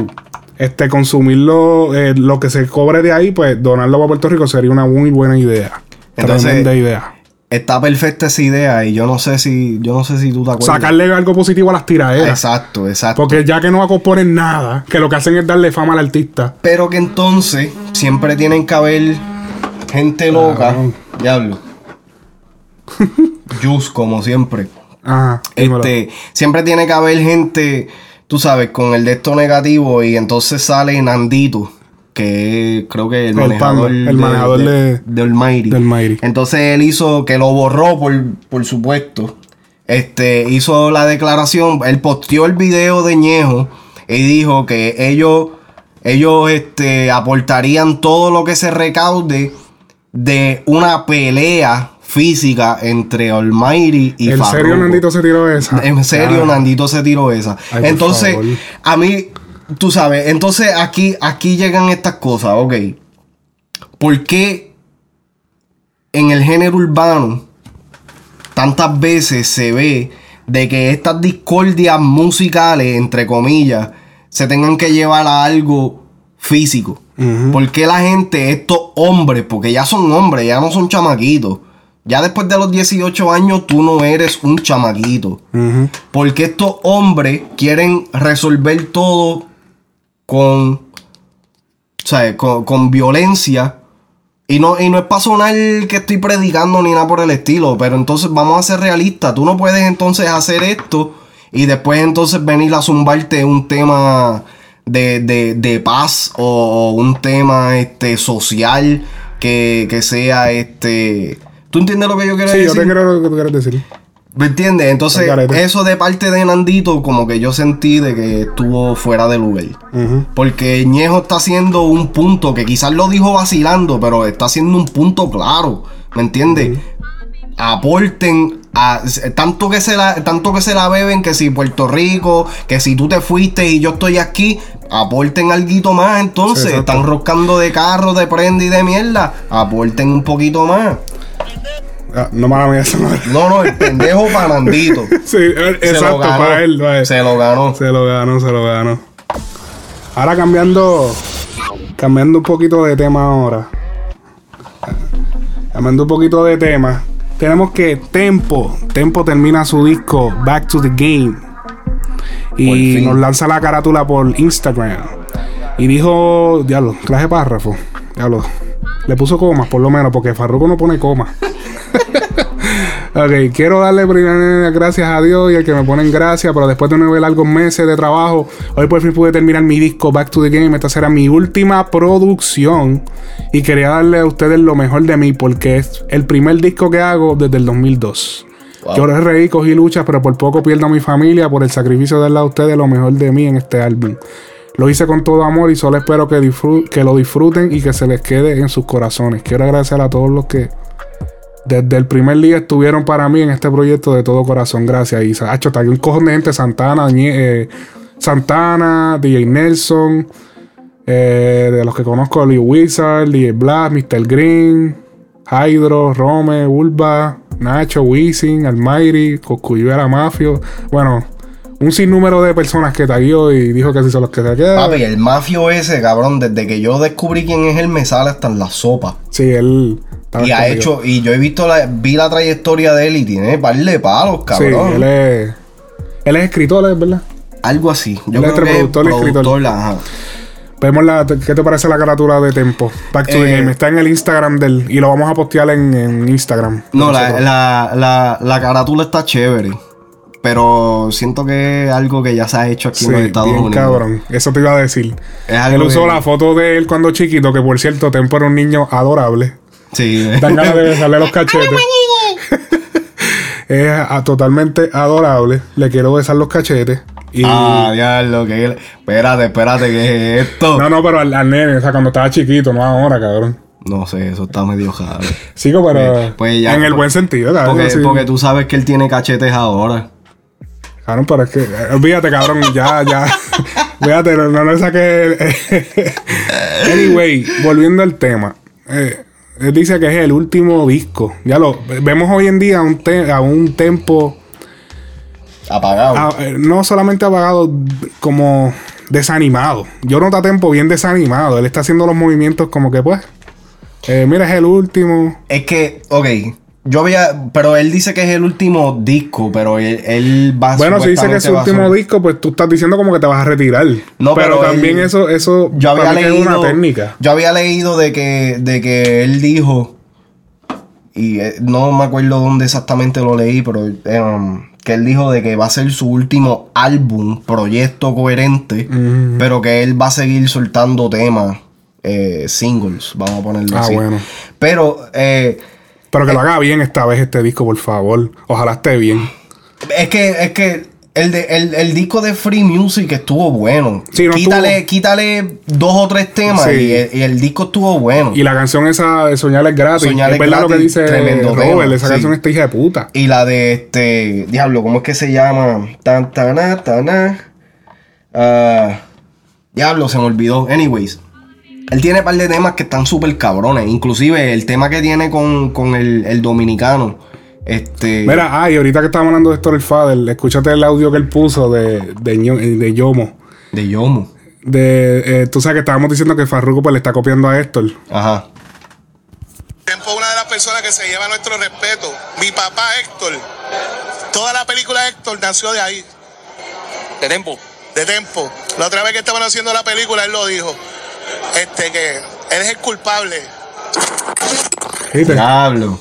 este, consumirlo, eh, lo que se cobre de ahí, pues donarlo para Puerto Rico sería una muy buena idea. Entonces, Tremenda idea. Está perfecta esa idea y yo no sé si, yo no sé si tú te acuerdas. Sacarle algo positivo a las tiraderas. Exacto, exacto. Porque ya que no acoponen nada, que lo que hacen es darle fama al artista. Pero que entonces siempre tienen que haber gente loca. Diablo. (laughs) Juice, como siempre. Ajá. Este, siempre tiene que haber gente, tú sabes, con el de esto negativo y entonces sale Nandito, que creo que el, El manejador, panda, el de, manejador de- de Almighty. de Almighty. Entonces él hizo, que lo borró por, por supuesto, este, hizo la declaración, él posteó el video de Ñejo y dijo que ellos, ellos este, aportarían todo lo que se recaude de una pelea física entre Almighty y ¿En serio. Nandito se tiró esa? En serio, Ah. Nandito se tiró esa. Ay, entonces, a mí, tú sabes, entonces aquí, aquí llegan estas cosas, ok. ¿Por qué en el género urbano tantas veces se ve de que estas discordias musicales, entre comillas, se tengan que llevar a algo físico? ¿Por qué la gente, estos hombres, porque ya son hombres, ya no son chamaquitos? Ya después de los 18 años tú no eres un chamaquito. Ujú. Porque estos hombres quieren resolver todo con, o sea, con, con violencia. Y no, y no es para sonar que estoy predicando ni nada por el estilo. Pero entonces vamos a ser realistas. Tú no puedes entonces hacer esto y después entonces venir a zumbarte un tema de, de- de paz o, un tema este, social que, que sea este... ¿Tú entiendes lo que yo quiero Sí, yo decir? te quiero lo que tú quieres decir. ¿Me entiendes? Entonces, eso de parte de Nandito, como que yo sentí de que estuvo fuera de lugar. Porque Ñejo está haciendo un punto que quizás lo dijo vacilando, pero está haciendo un punto claro. ¿Me entiendes? Aporten a, tanto que se la tanto que se la beben que si Puerto Rico, que si tú te fuiste y yo estoy aquí, aporten algo más entonces, Sí, están roscando de carro, de prenda y de mierda, aporten un poquito más. Ah, no mía, eso no era. No, no, el pendejo. (laughs) Sí, eh, exacto, ganó. para él. Se lo ganó. Se lo ganó, se lo ganó. Ahora cambiando. Cambiando un poquito de tema ahora. Cambiando un poquito de tema. Tenemos que Tempo. Tempo termina su disco Back to the Game. Y nos lanza la carátula por Instagram. Y dijo. Diablo, traje párrafo. Diablo. Le puso comas, por lo menos, porque Farruko no pone comas. Ok, quiero darle primero gracias a Dios y al que me pone en gracia, pero después de nueve largos meses de trabajo, hoy por fin pude terminar mi disco Back to the Game. Esta será mi última producción y quería darle a ustedes lo mejor de mí porque es el primer disco que hago desde el 2002. Wow. Yo reí, cogí luchas, pero por poco pierdo a mi familia por el sacrificio de darle a ustedes lo mejor de mí en este álbum. Lo hice con todo amor y solo espero que, que lo disfruten y que se les quede en sus corazones. Quiero agradecer a todos los que desde el primer día estuvieron para mí en este proyecto de todo corazón. Gracias, Isa. Hacho, un cojón de gente: Santana, eh, Santana, DJ Nelson, eh, de los que conozco, Lee Wizard, DJ Blast, Mr. Green, Hydro, Rome, Ulva, Nacho, Wisin, Almighty, Coscuyuela Mafio. Bueno, un sinnúmero de personas que taguió y dijo que si son los que se quedan. Papi, el mafio ese, cabrón, desde que yo descubrí quién es él, me sale hasta en la sopa. Sí, él. Y ha hecho, y yo he visto la, vi la trayectoria de él y tiene par de palos, cabrón. Sí, él es. Él es escritor, ¿es verdad? Algo así. Yo Él es creo que es productor y escritor. ajá. Vemos la, ¿qué te parece la carátula de Tempo? Back to the Eh, Game. Está en el Instagram del. Y lo vamos a postear en, en Instagram. No, la, la, la carátula está chévere. Pero siento que es algo que ya se ha hecho aquí Sí, en los Estados bien Unidos. cabrón. Eso te iba a decir. Es Él usó que- la foto de él cuando chiquito, que por cierto, Tempo era un niño adorable. Sí. Dan ganas de besarle los (laughs) cachetes. (laughs) es ah, totalmente adorable. Le quiero besar los cachetes. Y... Ah, diablo, que Espérate, espérate, ¿qué es esto? No, no, pero al, al nene, o sea, cuando estaba chiquito, no ahora, cabrón. No sé, eso está medio raro. Sigo, pero Pues- pues ya, en el pues- buen sentido, cabrón. Porque, sí. porque tú sabes que él tiene cachetes ahora. Cabrón, pero es que, olvídate, cabrón, ya, ya. (laughs) Fíjate, no, no le saqué. anyway, volviendo al tema. Eh, él dice que es el último disco. Ya lo vemos hoy en día a un, te- a un tempo. Apagado. eh, no solamente apagado, como desanimado. Yo noto a Tempo bien desanimado. Él está haciendo los movimientos como que, pues. eh, mira, es el último. Es que, ok, yo había. Pero él dice que es el último disco, pero él, él va Bueno, si dice que es su último ser- disco, pues tú estás diciendo como que te vas a retirar. No, pero, pero también él- eso, eso Yo había leído. es una técnica. Yo había leído de que, de que él dijo. Y eh, no me acuerdo dónde exactamente lo leí, pero um, que él dijo de que va a ser su último álbum, proyecto coherente, pero que él va a seguir soltando temas, eh, singles, vamos a ponerlo Ah, así. bueno. Pero eh, Pero que lo haga bien esta vez este disco, por favor. Ojalá esté bien. Es que, es que el, de- el, el disco de Free Music estuvo bueno. Sí, no quítale, estuvo- quítale dos o tres temas Sí. y, el, y el disco estuvo bueno. Y la canción esa de Soñar es gratis. Soñar es verdad lo que gratis, dice tremendo Robert. tema, esa sí. canción está hija de puta. Y la de este. Diablo, ¿cómo es que se llama? Tan, tana, tana. Ah, diablo, se me olvidó. Anyways. Él tiene un par de temas que están súper cabrones. Inclusive el tema que tiene con, con el, el dominicano. Este. Mira, ah, y ahorita que estamos hablando de Story Father, escúchate el audio que él puso de, de, Yomo. De Yomo. De, eh, tú sabes que estábamos diciendo que Farruko pues, le está copiando a Héctor. Ajá. Tempo es una de las personas que se lleva nuestro respeto. Mi papá Héctor, toda la película de Héctor nació de ahí. De Tempo. De Tempo. La otra vez que estaban haciendo la película, él lo dijo. Este que él es el culpable. Diablo.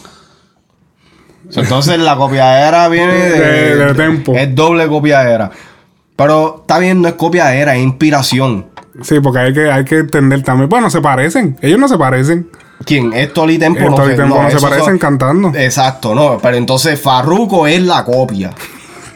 Entonces la copiadera viene de, De- de Tempo. Es doble copiadera. Pero está bien, no es copiadera, es inspiración. Sí, porque hay que, hay que entender también. Bueno, se parecen. Ellos no se parecen. ¿Quién? Héctor y Tempo Héctor y se- Tempo no se esos parecen son- cantando. Exacto, no. Pero entonces Farruko es la copia.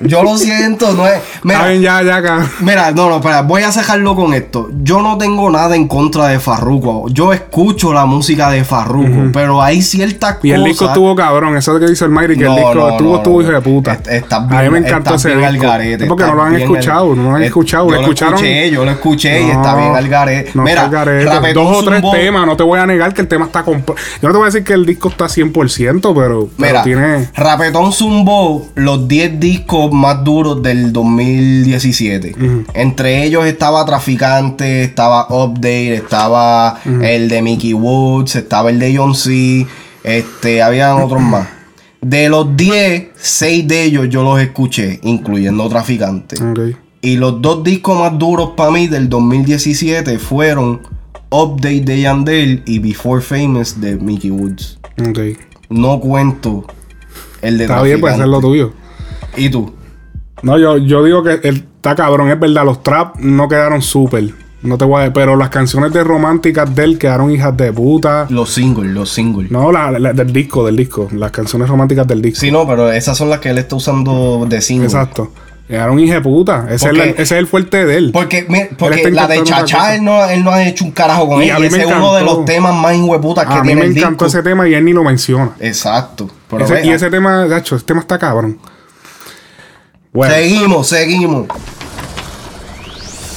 Yo lo siento, no es. Mira, Está bien, ya, ya, acá. Mira, no, no, espera, voy a cejarlo con esto. Yo no tengo nada en contra de Farruko. Yo escucho la música de Farruko, pero hay ciertas Y cosas. el disco estuvo cabrón. Eso de que dice el Mayri, que No, el disco no, estuvo, no, estuvo hijo de puta. Est- estás a bien- mí me encantó ese bien disco. al garete, Es porque no lo han bien escuchado, no lo han escuchado. Yo Lo lo escucharon. escuché, yo lo escuché y está bien al garete. Mira, está garete. Dos o tres temas, no te voy a negar que el tema está comp- Yo no te voy a decir que el disco está 100%, pero, pero Mira, tiene. Rapetón zumbó los 10 discos más duros del 2017. Entre ellos estaba Traficante, estaba Update, estaba el de Mickey Woods, estaba el de John C. Este, habían otros más. De los 10, 6 de ellos yo los escuché, incluyendo Traficante. Y los dos discos más duros para mí del 2017 fueron Update de Yandel y Before Famous de Mickey Woods. No cuento El de Está bien, pues traficante. es lo tuyo. ¿Y tú? No, yo, yo digo que él está cabrón, es verdad. Los trap no quedaron súper. No te voy a pero las canciones de románticas de él quedaron hijas de puta. Los singles, los singles. No, la, la- del disco, del disco. Las canciones románticas del disco. Sí, no, pero esas son las que él está usando de single. Exacto. Quedaron hijas de puta. Ese, es el, ese es el fuerte de él. Porque, mi- Él porque la de Chachá, él no, él no ha hecho un carajo con Y a Y mí ese me es uno de encantó. los temas más hijueputas que A mí tiene me el encantó disco. ese tema y él ni lo menciona. Exacto. Pero Ese- y ese tema, gacho, ese tema está cabrón. Bueno, Seguimos, seguimos.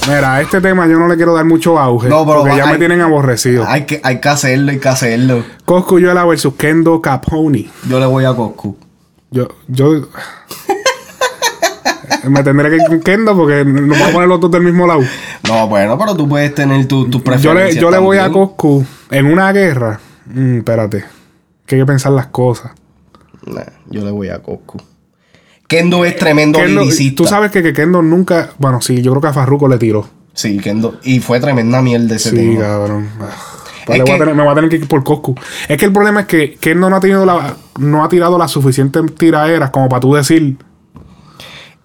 mira, a este tema yo no le quiero dar mucho auge. No, pero porque ya hay- me tienen aborrecido. Hay que, hay que hacerlo, hay que hacerlo. Coscuyuela versus Kendo Capone. Yo le voy a Coscu. Yo, yo. me tendré que ir con Kendo porque nos vamos a poner los dos del mismo lado. No, bueno, pero tú puedes tener tu- tus Yo preferencias. le, yo le voy a. Coscu en una guerra. Mm, espérate. Que hay que pensar las cosas. Nah, yo le voy a Coscu. Kendo es tremendo Kendo- liricista. tú sabes que, que Kendo nunca. Bueno, sí, yo creo que a Farruko le tiró. Sí, Kendo. Y fue tremenda mierda ese Sí, tema. cabrón. Ah, pues voy a tener- me voy a tener que ir por Coscu. Es que el problema es que Kendo no ha tenido la, no ha tirado las suficientes tiraderas como para tú decir.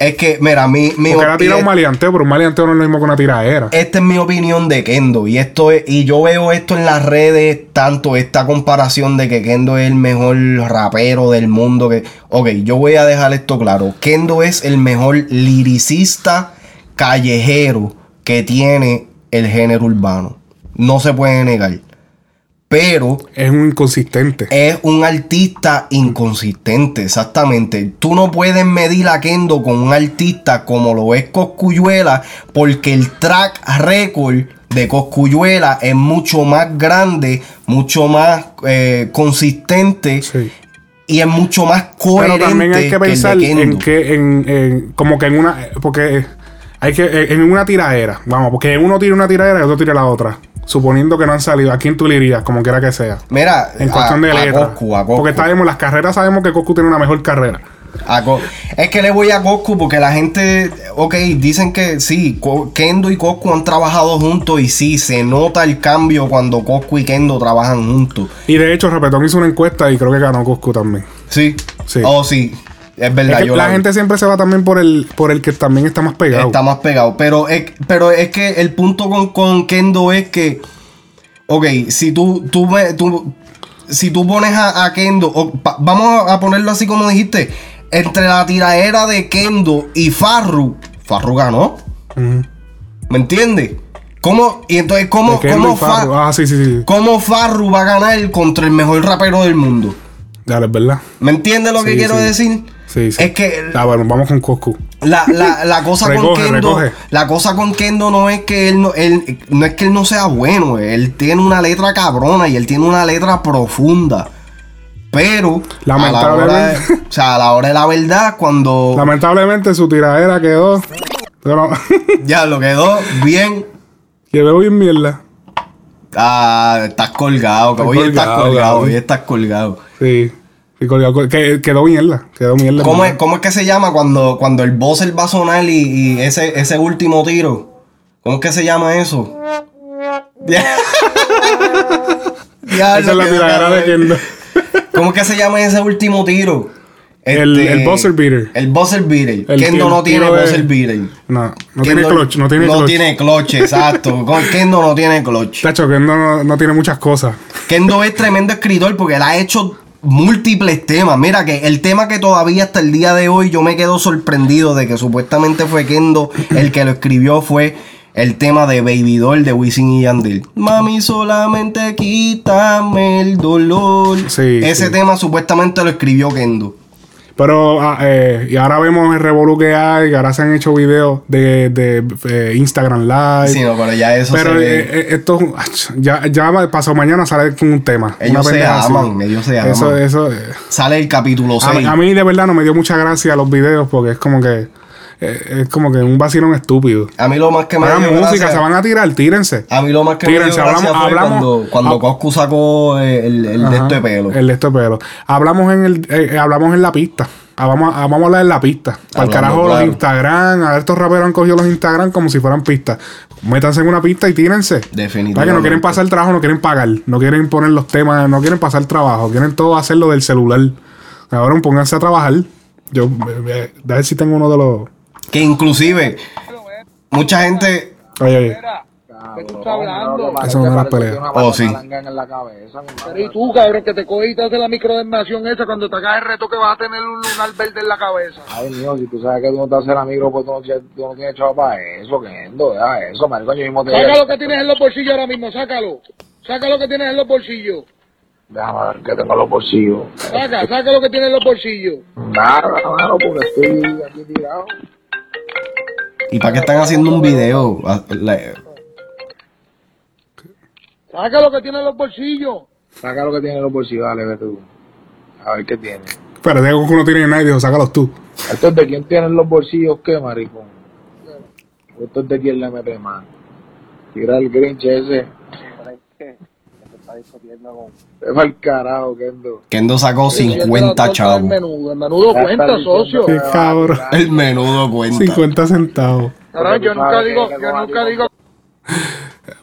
Es que, mira, mi, mi Porque tirado y un maleanteo, pero un maleanteo no es lo mismo que una tiradera. Esta es mi opinión de Kendo. Y esto es, y yo veo esto en las redes, tanto esta comparación de que Kendo es el mejor rapero del mundo. Que, ok, yo voy a dejar esto claro. Kendo es el mejor liricista callejero que tiene el género urbano. No se puede negar. Pero Es un inconsistente. es un artista inconsistente, exactamente. Tú no puedes medir a Kendo con un artista como lo es Coscuyuela, porque el track record de Coscuyuela es mucho más grande, mucho más eh, consistente Sí. y es mucho más Pero coherente también hay que pensar en que, en, en- como que en una, porque hay que, en una tiraera, vamos, porque uno tira una tiraera y otro tira la otra. Suponiendo que no han salido, ¿a quién tú le irías? Como quiera que sea. Mira, En cuestión a- de a letra. Coscu, a Coscu. Porque sabemos, las carreras sabemos que Coscu tiene una mejor carrera. A es que le voy a Coscu porque la gente, ok, dicen que sí, Kendo y Coscu han trabajado juntos y sí, se nota el cambio cuando Coscu y Kendo trabajan juntos. Y de hecho, Repetón hizo una encuesta y creo que ganó Coscu también. Sí, Sí. Oh, sí, es Es verdad. que yo la vi. gente siempre se va también por el, por el que también está más pegado. está más pegado. Pero es, pero es que el punto con, con Kendo es que, ok, si tú, tú, ve- tú- si tú pones a, a Kendo, o pa- vamos a ponerlo así como dijiste, entre la tiraera de Kendo y Farru, Farru ganó. ¿Me entiendes? ¿Cómo? Y entonces, ¿cómo, cómo, Farru. Fa- Ah, sí, sí, sí. cómo Farru va a ganar contra el mejor rapero del mundo? Dale, es verdad. ¿Me entiendes lo que quiero decir? Sí, sí. Es que Ah, bueno, vamos con Coscu. la, la, la cosa con Kendo, recoge. la cosa con Kendo no es que él no, él, no es que él no sea bueno, él tiene una letra cabrona y él tiene una letra profunda. Pero a la hora de, Lamentablemente. o sea, a la hora de la verdad, cuando Lamentablemente su tiradera quedó. (laughs) Ya lo quedó bien, quedó bien mierda. ah, estás colgado, Estoy hoy estás colgado, colgado, cabrón. hoy estás colgado. Sí. Sí, colgado, que- quedó mierda. Quedó mierda. ¿Cómo es, cómo es que se llama cuando, cuando el buzzer va a sonar y, y ese, ese último tiro? ¿Cómo es que se llama eso? (laughs) Esa es la tiradera de Kendo. ¿Cómo es que se llama ese último tiro? El- Este, el buzzer beater. El buzzer beater. El- Kendo no tiene de- buzzer beater. No, no tiene clutch. No tiene no clutch. tiene clutch, exacto. Kendo no tiene clutch. Tacho, Kendo no, no tiene muchas cosas. Kendo es tremendo escritor porque él ha hecho múltiples temas. Mira que el tema que todavía hasta el día de hoy yo me quedo sorprendido de que supuestamente fue Kendo el que lo escribió fue el tema de Baby Doll de Wisin y Yandel. Mami, solamente quítame el dolor. Sí, Ese sí. tema supuestamente lo escribió Kendo. Pero, ah, eh, y ahora vemos el revolú que hay, que ahora se han hecho videos de, de eh, Instagram Live. Sí, no, pero ya eso Pero se ve. eh, eh, esto, ya, ya pasado mañana sale con un tema. Ellos se así. aman, ellos se Eso, aman. eso, eh, Sale el capítulo a, 6. a mí de verdad no me dio mucha gracia los videos porque es como que eh, es como que un vacilón estúpido. A mí lo más que me Hagan dio música, gracia- se van a tirar, tírense. A mí lo más que me dio Tírense, gracia hablamos- hablamos- cuando, cuando. Coscu sacó eh, el, el de Ajá, este pelo. El de este pelo. Hablamos en el, eh, eh, hablamos en la pista. Ah, vamos, a, vamos a hablar en la pista. Para el carajo los claro. Instagram. A ver, estos raperos han cogido los Instagram como si fueran pistas. Métanse en una pista y tírense. Definitivamente. Para que no quieren pasar el trabajo, no quieren pagar. No quieren poner los temas, no quieren pasar trabajo. Quieren todo hacerlo del celular. Cabrón, pónganse a trabajar. Yo, eh, eh, a ver si tengo uno de los. Que inclusive, mucha gente. Oye, oye. ¿Qué tú estás hablando? Eso no es una pelea. Oh, sí. Pero y tú, cabrón, que te cogiste de la microdermación esa cuando te hagas el reto que vas a tener un lunar verde en la cabeza. Ay, mío, si tú sabes que tú no te haces la micro, pues tú no, tienes- tú no tienes chavo para eso, Kendo, deja eso, maricón, yo mismo te... Saca lo que tienes en los bolsillos ahora mismo, sácalo. Saca lo que tienes en los bolsillos. Déjame ver que tengo los bolsillos. Saca, saca lo que tienes en los bolsillos. Nada, mano, porque estoy aquí tirado. ¿Y para qué están haciendo un video? Ah, Saca lo que tienes en los bolsillos. Saca lo que tiene en los bolsillos, dale, ve tú. A ver qué tiene. Pero digo que uno tiene nadie, sácalos tú. ¿Esto es de quién tiene en los bolsillos qué, maricón? Esto es de quién le mete más. Tira el Grinch ese. Es para el carajo, Kendo. Kendo sacó 50 El chavos. menudo, el menudo cuenta, está socio. Qué cabrón. El menudo cuenta. 50 centavos. Cabrón, yo nunca digo, yo nunca digo.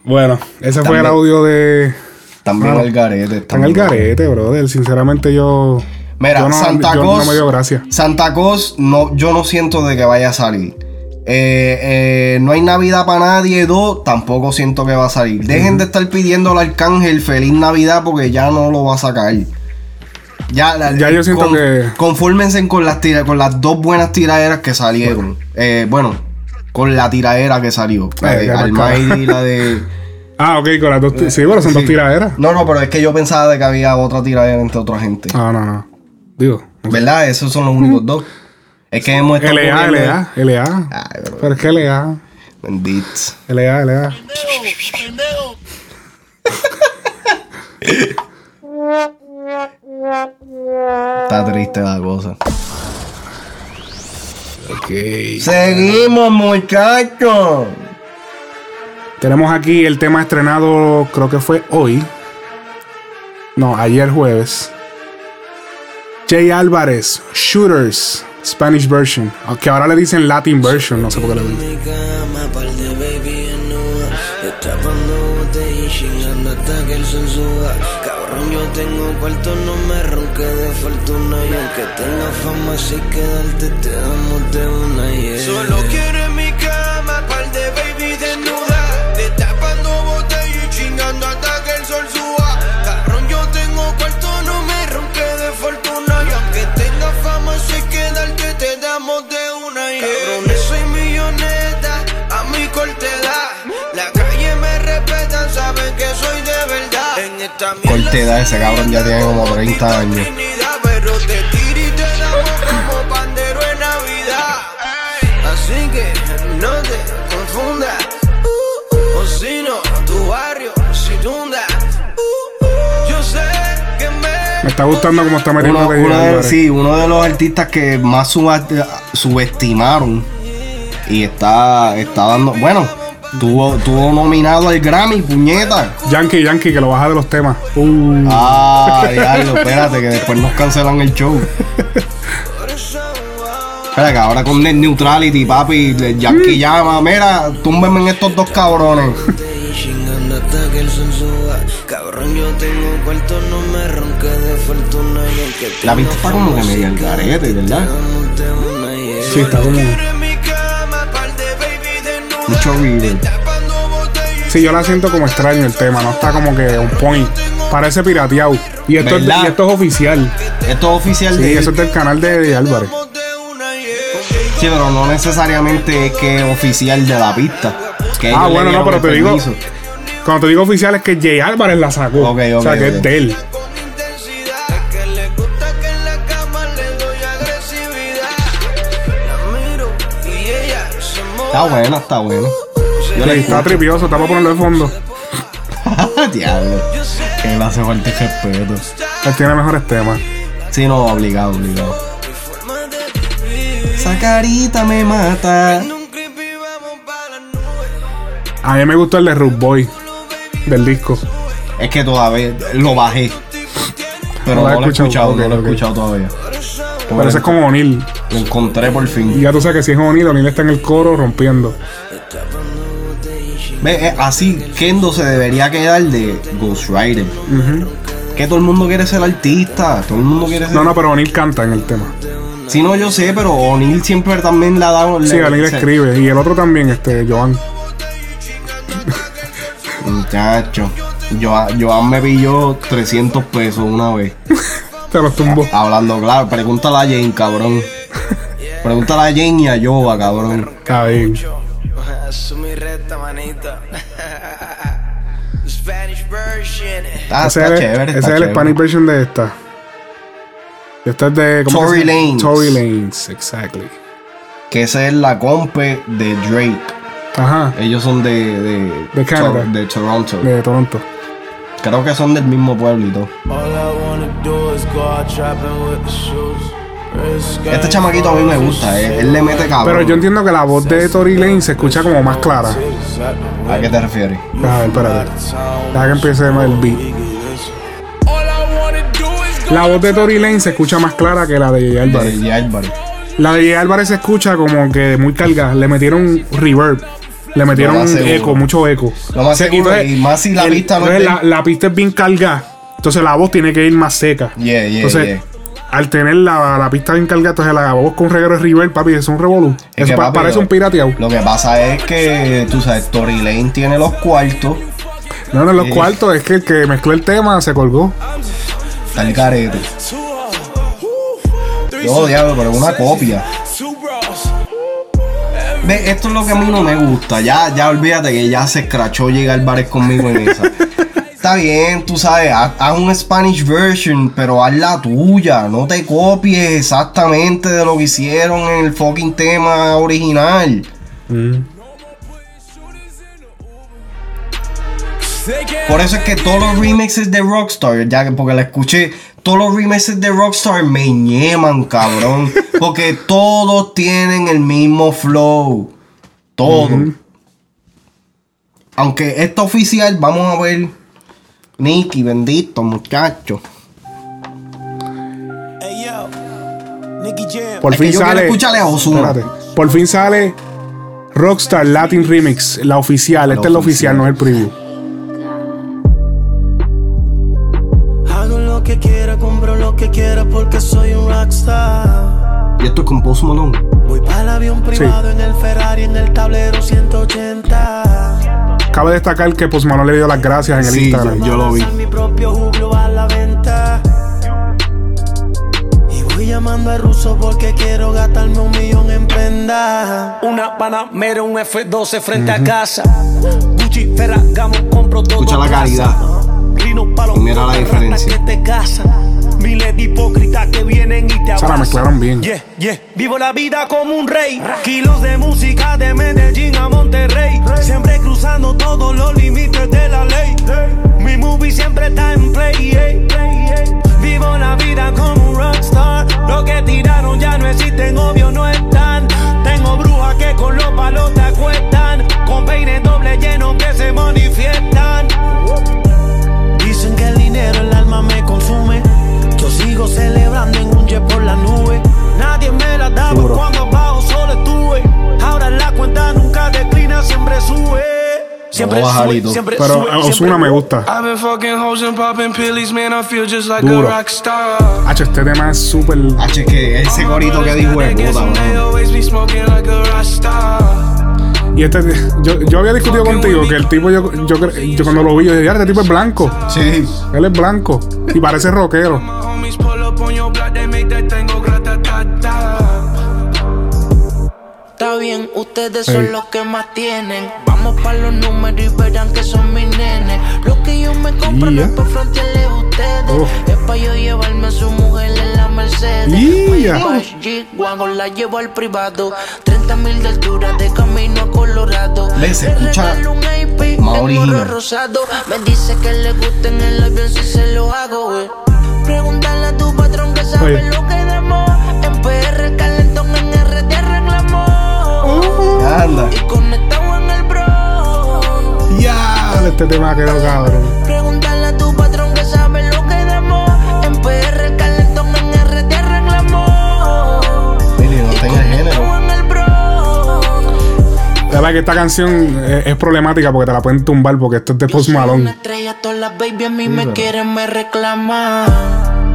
Bueno, ese fue También- el audio de. También Mano, el garete. Está en están el garete, brother. Sinceramente, yo. Mira, yo no, Santa yo Claus. no me dio gracia. Santa Claus, no, yo no siento de que vaya a salir. Eh, eh, no hay Navidad para nadie, dos, tampoco siento que va a salir. Dejen de estar pidiendo al arcángel feliz Navidad porque ya no lo va a sacar. Ya, la- Ya yo siento con- que- Confórmense con las, tira- con las dos buenas tiraderas que salieron. Eh, bueno, con la tiradera que salió. La Eh, de qué Almighty y la de. (laughs) Ah, ok, con las dos. Sí, bueno, son dos tiraderas. No, no, pero es que yo pensaba de que había otra tiradera entre otra gente. No, no, no. Digo. ¿Verdad? Esos son los únicos dos. Es que hemos estado LA, poniendo- LA, LA. Ay, bro. Pero es que LA. Bendito. LA, LA. Está triste la cosa. Ok. Seguimos, muchachos. Tenemos aquí el tema estrenado, creo que fue hoy. No, ayer jueves. Jay Álvarez, Shooters, Spanish version. Que ahora le dicen Latin version, no sé por qué le dicen. Cabrón, yo tengo cuarto, no me ronque de fortuna. Y aunque tenga fama, si quedarte te damos de una yeah. Solo quiero Corte edad, ese cabrón ya tiene como 30 años. dignidad, pero te tiro y te damos como pandero en Navidad. Así que no te confundas. O si no, tu barrio se inunda. Yo sé que me. Me está gustando cómo está metiendo Uno, uno de, sí, uno de los artistas que más suba- subestimaron y está, está dando. Bueno, tuvo, tuvo nominado al Grammy, puñeta. Yankee, Yankee, que lo baja de los temas. Uh. Ah, diablo, espérate, que después nos cancelan el show. Espera, que ahora con Net Neutrality, papi, Yankee llama, mira, túmbeme en estos dos cabrones. La vista está como que medio al garete, ¿verdad? Sí, está como. Mucho reverb. Sí, yo la siento como extraño el tema, no está como que un point. Parece pirateado. Y esto, es, y esto es oficial. Esto es oficial Sí, de eso es del canal de, de Álvarez. Sí, pero no necesariamente es que es oficial de la pista. Que Ah, bueno, no, pero te digo. Cuando te digo oficial es que Jay Álvarez la sacó. Ok, o sea, que es de él. Está bueno, está bueno. Yo Sí, está tripioso, está para ponerlo de fondo. (laughs) Diablo. Que le hace falta respeto. Él tiene mejores temas. Sí, no, obligado, obligado. Esa carita me mata. A mí me gustó el de Root Boy del disco. Es que todavía lo bajé. Pero No lo he lo he escuchado, escuchado, no lo he ok. escuchado todavía. Pero ese es como O'Neill. Lo encontré por Y fin. ya tú sabes que si es O'Neill, O'Neill está en el coro rompiendo. Ve, eh, así Kendo se debería quedar de Ghost Rider. Que todo el mundo quiere ser artista. Todo el mundo quiere ser. No, no, pero O'Neill canta en el tema. Sí, no, yo sé, pero O'Neill siempre también le ha dado. Sí, O'Neill escribe. Y el otro también, este, Joan. Muchacho. Joan, Joan me pilló 300 pesos una vez. (laughs) Te los tumbó. Hablando claro, pregúntale a Jane, cabrón. Pregúntale a Jane y a Yoba, cabrón. Está bien. Asumí recta, manita. Spanish version. Ah, ese está es, chévere, ese está es el. Spanish version de esta. Esta es de. ¿cómo que Tory? Lanez. Tory Lanes, exactly. Que esa es la compe de Drake. Ajá. Ellos son de. De, De Canadá. Tor- de Toronto. De Toronto. Creo que son del mismo pueblito. All I wanna do is go out trapping with the shoes. Este chamaquito a mí me gusta, eh. él le mete cabrón. Pero yo entiendo que la voz de Tory Lane se escucha como más clara. ¿A qué te refieres? A ver, espérate. Deja que empiece el beat. La voz de Tory Lane se escucha más clara que la de Jay Álvarez. De Álvarez. La de Jay Álvarez se escucha como que muy cargada. Le metieron reverb. Le metieron eco, mucho eco. Lo más Se- seguro, entonces, y más si la el- pista no entonces es la, la pista es bien cargada. Entonces la voz tiene que ir más seca. Yeah, yeah, entonces, yeah. Al tener la, la pista bien cargada, entonces la voz con reguero de reverb, papi, es un revolú. Es Eso que, pa- papi, parece un pirateado. Lo que pasa es que, tú sabes, Tory Lane tiene los cuartos. No, no, los Sí. cuartos es que el que mezcló el tema se colgó. Está el carete. Yo, diablo, pero es una copia. Ve, esto es lo que a mí no me gusta. Ya, ya olvídate que ya se escrachó llegar bares conmigo en esa. Está bien, tú sabes, haz, haz un Spanish version, pero haz la tuya. No te copies exactamente de lo que hicieron en el fucking tema original. Por eso es que todos los remixes de Rockstar, ya que porque la escuché, todos los remixes de Rockstar me ñeman, cabrón. (laughs) Porque todos tienen el mismo flow. Todo. Aunque esto oficial, vamos a ver. Nicky, bendito, muchacho. Por Es que fin yo quiero sale. escucharle a Ozuna. Espérate. Por fin sale Rockstar Latin Remix, la oficial. Este es la oficial, no es el preview. Hago lo que quiera, compro lo que quiera porque soy un rockstar. Y esto es con Post Malone. Voy para el avión privado en el Ferrari en el tablero 180. Cabe destacar que Post Malone le dio las gracias en el Sí, Instagram. yo lo vi. Mi propio juglo a la venta. Y voy llamando al ruso porque quiero gastarme un millón en prenda. Una Panamera, un F12 frente a casa. Gucci, Ferragamo, compro todo. Escucha la casa. calidad. Y mira la diferencia. que te casan. Miles de hipócritas que vienen y te abrazan. mezclaron bien. Yeah, yeah. Vivo la vida como un rey. Kilos de música de Medellín a Monterrey. Siempre cruzando todos los límites de la ley. Mi movie siempre está en play. yeah. Vivo la vida como un rockstar. Lo que tiraron ya no existen, obvio no están. Tengo brujas que con los palos te acuestan. Con peines doble llenos que se manifiestan. Dicen que el dinero el alma me consume. Sigo celebrando en un jet por la nube. Nadie me la daba Duro. cuando abajo solo estuve. Ahora la cuenta nunca declina, siempre sube. Siempre sube, Pero sube, a Ozuna siempre me gusta. I've been fucking hoes and popping pillies, man. I feel just like Duro. a rock star. Hacho, este tema es súper. H, que ese corito que dijo es puta. Y este, yo, yo había discutido contigo que el tipo, yo, yo, yo cuando lo vi, yo dije, "Ya, este tipo es blanco. Sí. Él es blanco. Y parece rockero. Up on your block, they make that thing go grata-ta-ta. Está bien, ustedes son los que más tienen. Vamos pa' los números y verán que son mis nenes. Lo que yo me compro no es pa' frontearle a ustedes. Oh. Es pa' yo llevarme a su mujer en la Mercedes. Ya. Porsche, G-Wagon, la llevo al privado. 30 mil de altura de camino a Colorado. Escucha. Me dice que le gusta en el avión si se lo hago, güey. Pregúntale a tu patrón que sabe Oye. lo que demos. En PR el calentón, en RD arreglamos. Anda. Y conectado en el bro. Ya, este tema quedó cabrón. Pregúntale La sabes que esta canción es, es problemática porque te la pueden tumbar porque esto es de Post Malone.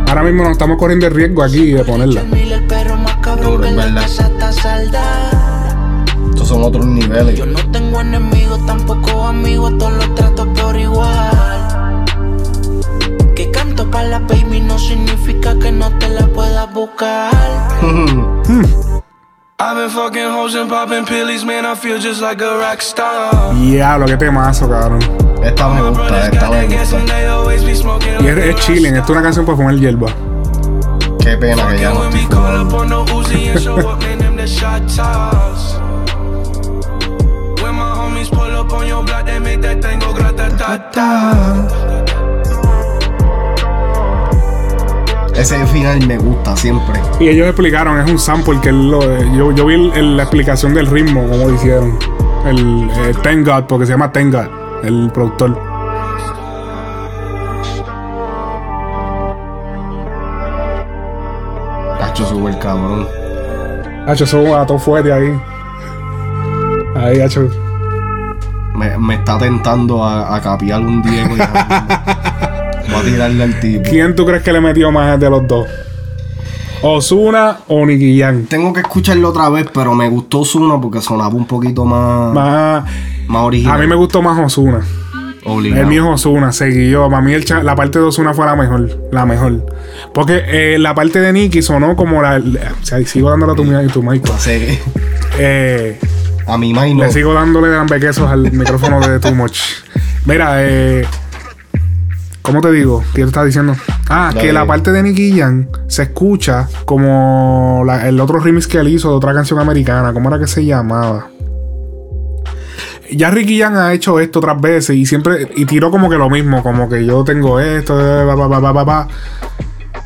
Ahora mismo nos estamos corriendo el riesgo aquí de ponerla. Casa está saldada. Estos son otros niveles. Yo no tengo enemigos, tampoco amigos, todos los trato por igual. Que canto para la baby no significa que no te la puedas buscar. (laughs) I've been fucking hoes and popping pillies, man. I feel just like a rock star. Diablo, qué temazo, cabrón. Esta me gusta, esta me gusta. Y es, es chilling, esto es una canción para fumar hierba. Qué pena que ya no estoy fumando. (laughs) Ese final me gusta siempre. Y ellos explicaron, es un sample que él lo, yo, yo vi el- el- la explicación del ritmo, como lo hicieron. El eh, God, porque se llama God, el productor. Cacho súper cabrón. Hacho, eso fuerte ahí. Ahí, hacho. Me, me está tentando a, a capiar un Diego. (laughs) tirarle al tipo. ¿Quién tú crees que le metió más de los dos? ¿Osuna o Nicky Jam? Tengo que escucharlo otra vez, pero me gustó Osuna porque sonaba un poquito más, Más, más original. a mí me gustó más Osuna. Obligado. El mío es Osuna, seguí yo. Para mí el cha- la parte de Osuna fue la mejor. La mejor. Porque eh, la parte de Nicky sonó como la. la- o sea, sigo dándole a tu, mi- tu mic. Sí. Eh, A mi mind no. Le sigo dándole bequesos al micrófono de Too Much. Mira, eh. ¿Cómo te digo? ¿Qué te estás diciendo? Ah, que la parte de Nicky Jam se escucha como la- el otro remix que él hizo de otra canción americana. ¿Cómo era que se llamaba? Ya Ricky Jam ha hecho esto otras veces y siempre. Y tiró como que lo mismo. Como que yo tengo esto. pa, pa.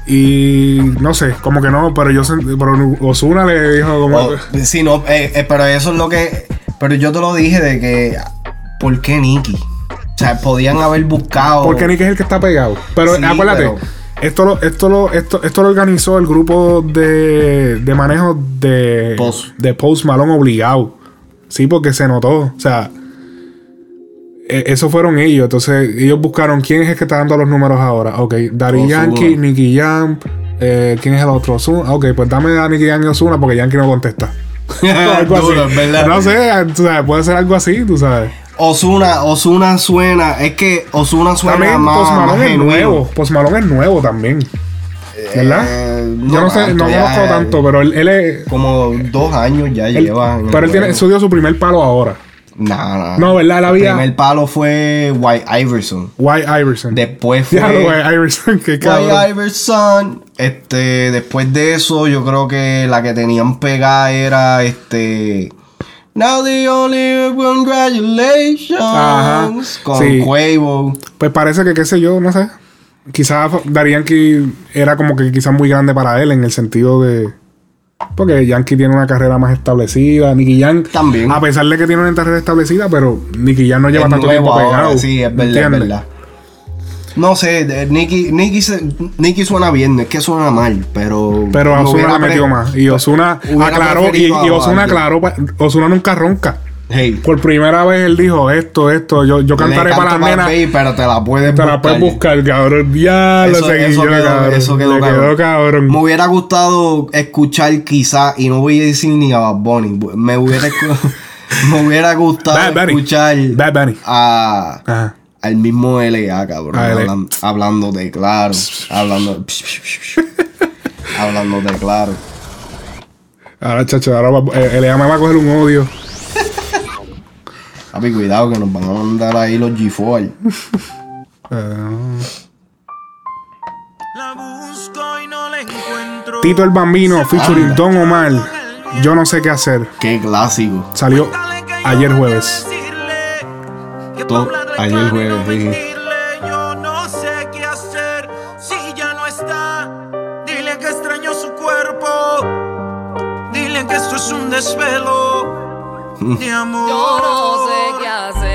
Y no sé, como que no, pero yo pero Osuna le dijo como. Oh, sí, no, eh, eh, pero eso es lo que. Pero yo te lo dije de que. ¿Por qué Nicky? O sea, podían haber buscado. Porque Nick es el que está pegado. Pero Sí, acuérdate, pero- esto, lo, esto, lo, esto, esto lo organizó el grupo de, de manejo de Post. de Post Malone obligado. Sí, porque se notó. O sea, e- eso fueron ellos. Entonces, ellos buscaron quién es el que está dando los números ahora. Ok, Ozuna. Yankee, Nicky Jam. eh, ¿Quién es el otro? Ozuna. Ok, pues dame a Nicky Jam y Ozuna porque Yankee no contesta. (laughs) (laughs) algo Duro, así. es verdad. No sé, tú sabes, puede ser algo así, tú sabes. Osuna, Osuna suena. Es que Osuna suena También más. Post más Malone es nuevo. Post Malone es nuevo también. ¿Verdad? Eh, Yo no sé, no conozco tanto, pero él, él es. Como dos años ya él- lleva. el pero él tiene, subió su primer palo ahora. Nah, nah. No, ¿verdad? Él El había. primer palo fue White Iverson. White Iverson. Después fue. Ya White Iverson, qué cabrón. White Iverson. Este, después de eso, yo creo que la que tenían pegada era este. Now the only congratulations. Ajá. Con Sí. Quavo. Pues parece que, qué sé yo, no sé. Quizás Yankee era como que quizás muy grande para él en el sentido de. Porque Yankee tiene una carrera más establecida. Nicky Jam. También. A pesar de que tiene una carrera establecida, pero Nicky Jam no lleva Es tanto tiempo ahora, pegado. Sí, es verdad, es verdad. No sé, Nicky, Nicky, se- Nicky suena bien, no es que suena mal, pero. Pero Osuna le metió más. Y Osuna aclaró. Y, y Osuna aclaró. Osuna nunca ronca. Hey, Por primera vez él dijo esto, esto. Yo, yo cantaré para las nenas. pero te la puedes Te la puedes buscar, cabrón. Ya lo seguí eso yo, quedó- cabrón. eso quedó cabrón. quedó cabrón. Me hubiera gustado escuchar quizá, y no voy a decir ni a Bad Bunny, me hubiera, (laughs) me hubiera gustado Bad Bunny. escuchar Bad Bunny. a, Ajá. Al mismo LA, cabrón, A LA. hablan- hablando de claro, hablando, (laughs) hablando de claro. Ahora, chacho, ahora va- eh, el me va a coger un odio. (laughs) Papi, cuidado que nos van a mandar ahí los G4. (laughs) Eh, Tito el Bambino, featuring Don Omar. Yo no sé qué hacer. Qué clásico. Salió ayer jueves. Todo, ayer jueves, sí. Yo no sé qué hacer si ya no está. Dile que extraño su cuerpo. Dile que esto es un desvelo de amor. (laughs) Yo no sé qué hacer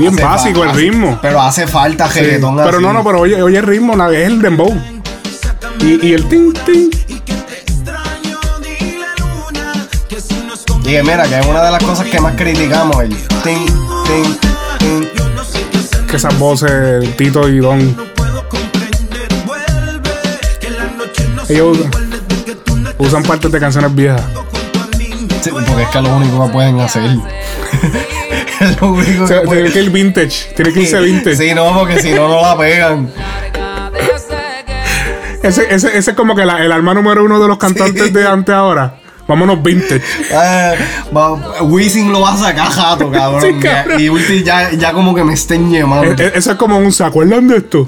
Bien Hace básico el hace- ritmo. Pero hace falta Sí, reggaetón pero así. no, no, pero oye, oye el ritmo, na- es el dembow. Y, y el ting, ting. Dije, mira, que es una de las cosas que más criticamos, el ting, ting, ting. Que esas voces, Tito y Don. Ellos usan partes de canciones viejas. Sí, porque es que es lo único que pueden hacer. (laughs) es (laughs) lo único O sea, que tiene que ir vintage. Tiene que irse vintage. Sí, no, porque si no, no la pegan. Ese, ese, ese es como que la- el alma número uno de los cantantes de antes ahora. Vámonos vintage. Va- Wisin lo va a sacar jato, cabrón. (laughs) Sí, Ya- cabrón. Y Ulti ya, ya como que me estén llamando. E- e- Eso es como un ¿se acuerdan de esto? (laughs)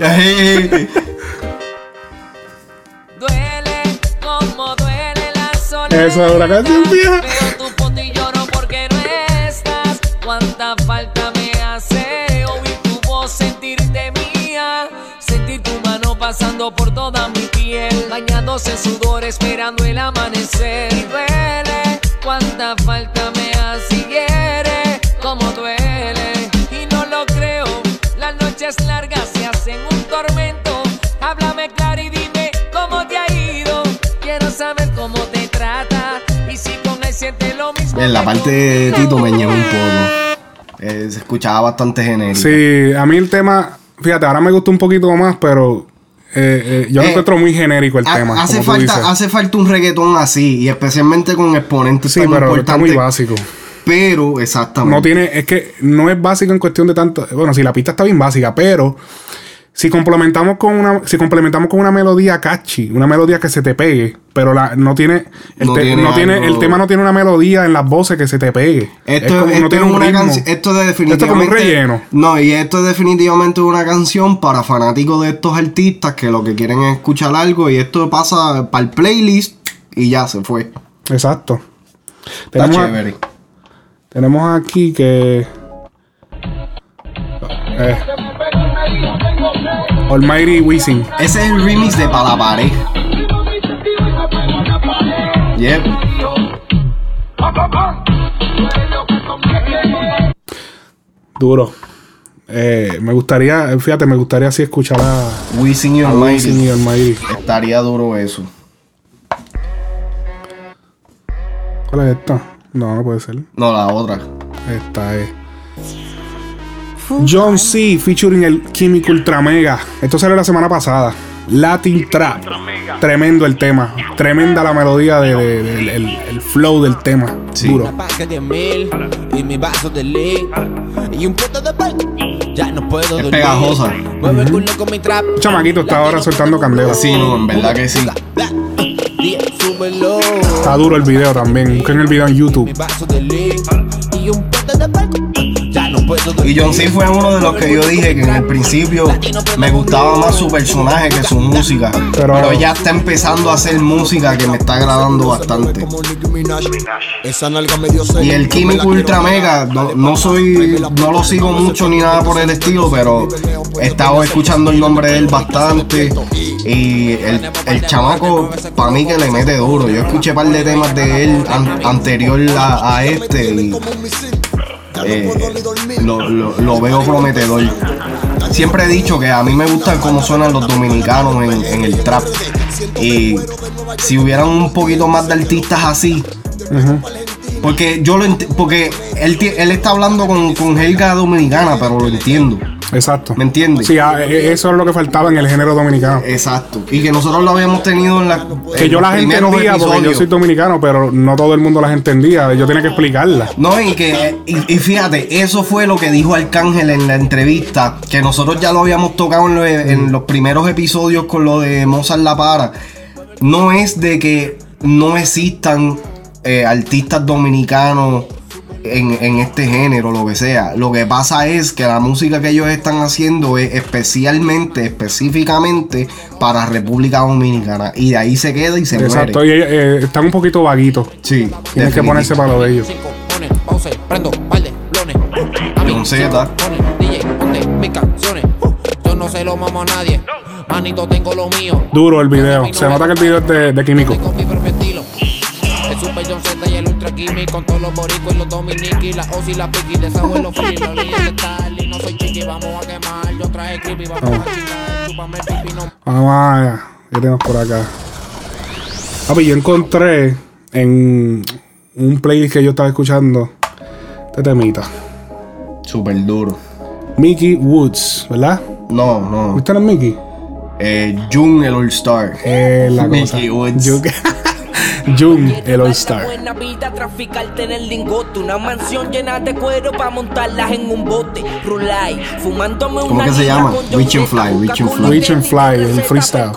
Duele como duele la soledad. Eso es una canción vieja. Pasando por toda mi piel. Bañándose en sudor, esperando el amanecer. Y duele, cuánta falta me hace y hiere. Como duele, y no lo creo. Las noches largas se hacen un tormento. Háblame claro y dime cómo te ha ido. Quiero saber cómo te trata. Y si con él sientes lo mismo. En la parte de Tito me un poco. Eh, se escuchaba bastante genérico. Sí, a mí el tema, fíjate, ahora me gustó un poquito más, pero eh, eh, yo lo Eh, encuentro muy genérico el Ha- tema. hace, falta, hace falta un reggaetón así, y especialmente con exponentes Sí, tan pero está importantes. muy básico. Pero, exactamente. No tiene, es que no es básico en cuestión de tanto. Bueno, si la pista está bien básica, pero si complementamos con una, si complementamos con una melodía catchy, una melodía que se te pegue, pero la, no tiene, el, No te- tiene no tiene- algo- el tema no tiene una melodía en las voces que se te pegue. Esto, es como, esto no tiene es un ritmo. Esto es Esto es como un definitivamente. relleno. No, y esto es definitivamente una canción para fanáticos de estos artistas que lo que quieren es escuchar algo y esto pasa para el playlist y ya se fue. Exacto. Está Tenemos, a- chévere. tenemos aquí que. Eh, Almighty Wisin. Ese es el remix de Pa' la pared. Yep. Duro. Eh, me gustaría, fíjate, me gustaría así escuchar a Wisin y a Wisin y Almighty. Almighty. Estaría duro eso. ¿Cuál es esta? No, no puede ser. No, la otra. Esta es. John C. featuring el Químico Ultra Mega. Esto salió la semana pasada. Latin Trap. Tremendo el tema. Tremenda la melodía de, de- del- el, el flow del tema. Duro. Paca de mil y mi vaso de lee y un plato de pan. Ya no puedo dormir. pegajosa. Mueve el culo con mi trap. Un chamaquito está ahora soltando candela. Sí, no, en verdad que sí. Está duro el video también. Busquen el video en YouTube. Vaso de lee y un plato de pan. Y John C fue uno de los que yo dije que en el principio me gustaba más su personaje que su música. Pero- Pero, ya está empezando a hacer música que me está agradando bastante. Esa nalga medio Y el Químico Ultra Mega, no, no soy, no lo sigo mucho ni nada por el estilo, pero he estado escuchando el nombre de él bastante. Y el, el chamaco, para mí que le mete duro. Yo escuché un par de temas de él an- anterior a, a este y eh, lo, lo- lo veo prometedor. Siempre he dicho que a mí me gusta cómo suenan los dominicanos en, en el trap. Y si hubieran un poquito más de artistas así, porque yo lo porque él, él está hablando con, con jerga dominicana, pero lo entiendo. Exacto. ¿Me entiendes? Sí, ah, eh, eso es lo que faltaba en el género dominicano. Exacto. Y que nosotros lo habíamos tenido en la. Que en yo las entendía porque yo episodios. soy dominicano, pero no todo el mundo las entendía. Yo tenía que explicarlas. No, y que, y, y fíjate, eso fue lo que dijo Arcángel en la entrevista, que nosotros ya lo habíamos tocado en, lo- en los primeros episodios con lo de Mozart La Para. No es de que no existan eh, artistas dominicanos en, en este género, lo que sea. Lo que pasa es que la música que ellos están haciendo es especialmente, específicamente para República Dominicana. Y de ahí se queda y se Exacto. muere. Y eh, están un poquito vaguitos. Sí. Tienen que ponerse para lo de ellos. John Z. Uh, Yo no se lo mamo a nadie. Manito, tengo lo mío. Duro el video. Se nota que el video es de, de Químico. Kimi con todos los boricos y los dominiki, la Osi y la Piki, de esa abuelo (laughs) free, los líos de Cali, no soy chiqui, vamos a quemar, yo traje creepy, vamos Oh. a chingar, chúpame el pipi, no Vamos allá. ¿Qué tenemos por acá? Papi, yo encontré en un playlist que yo estaba escuchando este temita. Súper duro. Mickey Woods, ¿verdad? No, no. ¿Viste no es Mickey? Eh, Jun el All Star. Es la cosa. Mickey Woods. (laughs) Jun, el All Star. Buena vida, traficarte en el lingote. Una mansión llena de cuero para montarlas en un bote. Rulay, fumándome ¿Cómo que se llama? Reach and Fly, Reach and Fly. Reach and Fly, el freestyle.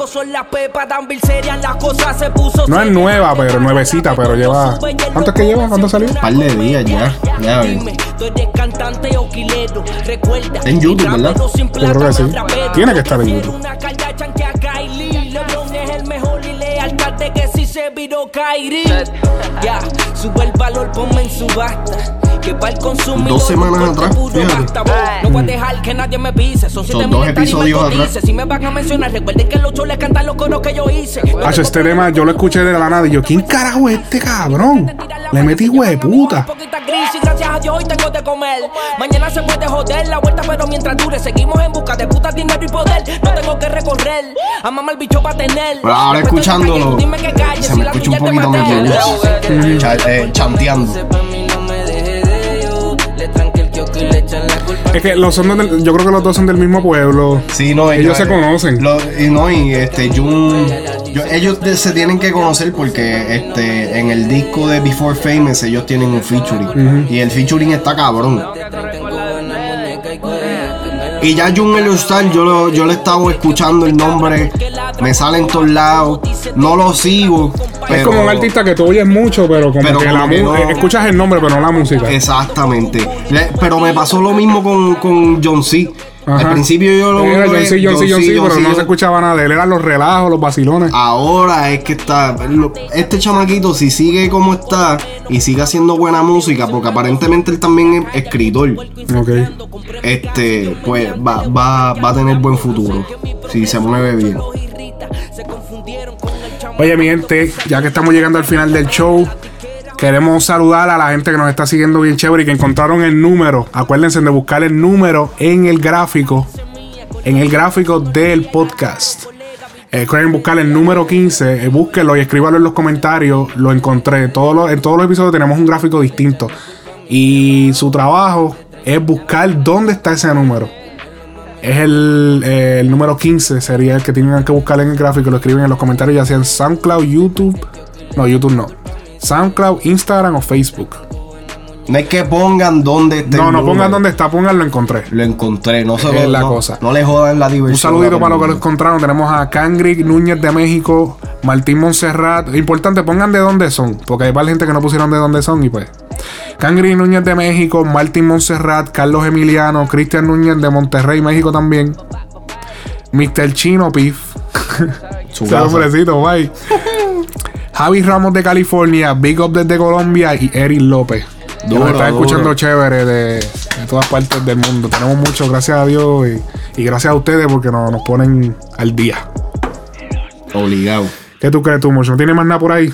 No es nueva, pero nuevecita, pero lleva. ¿Cuánto es que lleva? ¿Cuánto salió? Un par de días ya. Ya. En YouTube, ¿verdad? Yo creo que sí. Tiene que estar en YouTube. Se viró Kyrie. Ya, sube el valor, ponme en subasta. Que para el consumidor. Dos semanas atrás. No voy a dejar que nadie me pise. Son siete dos episodios atrás. Si me van a mencionar, recuerden que los shows les cantan los coros que yo hice. Hacho, este tema yo lo escuché de la nada y yo, ¿quién carajo es este cabrón? Le metí hueputa. gracias a Dios hoy tengo de comer. Mañana se puede joder la vuelta, pero mientras dure, seguimos en busca de puta dinero y poder. No tengo que recorrer, a mamá el bicho para tener. Pero ahora escuchándolo, se si me la escucha un poquito. Cha- eh, chanteando. Es que los son del- yo creo que los dos son del mismo pueblo. Sí, no, Ellos se conocen. Lo- y no, y este, Jun. yo- ellos de- se tienen que conocer porque este, en el disco de Before Famous ellos tienen un featuring. Y el featuring está cabrón. Y ya Jun el Star, yo, lo- yo le estaba escuchando el nombre, me sale en todos lados, no lo sigo. Pero, es como un artista que tú oyes mucho, pero como Pero que como la que no- escuchas el nombre, pero no la música. Exactamente. Le- pero me pasó lo mismo con, con John C. Al Ajá. principio yo lo Era John C, John C, John C, John pero C, no yo- se escuchaba nada de él. Eran los relajos, los vacilones. Ahora es que está. lo- Este chamaquito, si sigue como está y sigue haciendo buena música, porque aparentemente él también es escritor, Ok. este, pues va, va, va a tener buen futuro. Si se mueve bien. Oye, mi gente, ya que estamos llegando al final del show, queremos saludar a la gente que nos está siguiendo bien chévere y que encontraron el número. Acuérdense de buscar el número en el gráfico, en el gráfico del podcast. Eh, buscar el número 15, eh, búsquenlo y escríbanlo en los comentarios. Lo encontré. En todos los episodios tenemos un gráfico distinto. Y su trabajo es buscar dónde está ese número. Es el, eh, el número 15, sería el que tienen que buscar en el gráfico. Lo escriben en los comentarios, ya sea en SoundCloud, YouTube. No, YouTube no. SoundCloud, Instagram o Facebook. No es que pongan dónde está No, no pongan dónde está, pongan lo encontré. Lo encontré, no se Es lo- la no, cosa. No le jodan la diversión. Un saludito para los que lo encontraron. Tenemos a Cangri Núñez de México, Martín Montserrat. Importante, pongan de dónde son, porque hay varias gente que no pusieron de dónde son y pues. Cangri Núñez de México, Martín Montserrat, Carlos Emiliano, Cristian Núñez de Monterrey, México también. Mr. Chino Pif. Su bye. Javi Ramos de California, Big Up desde Colombia y Eric López. Que Duro, nos está duro. escuchando chévere de, de todas partes del mundo. Tenemos mucho, gracias a Dios y, y gracias a ustedes porque nos, nos ponen al día. Obligado. ¿Qué tú crees tú, Mocho? ¿No tiene más nada por ahí?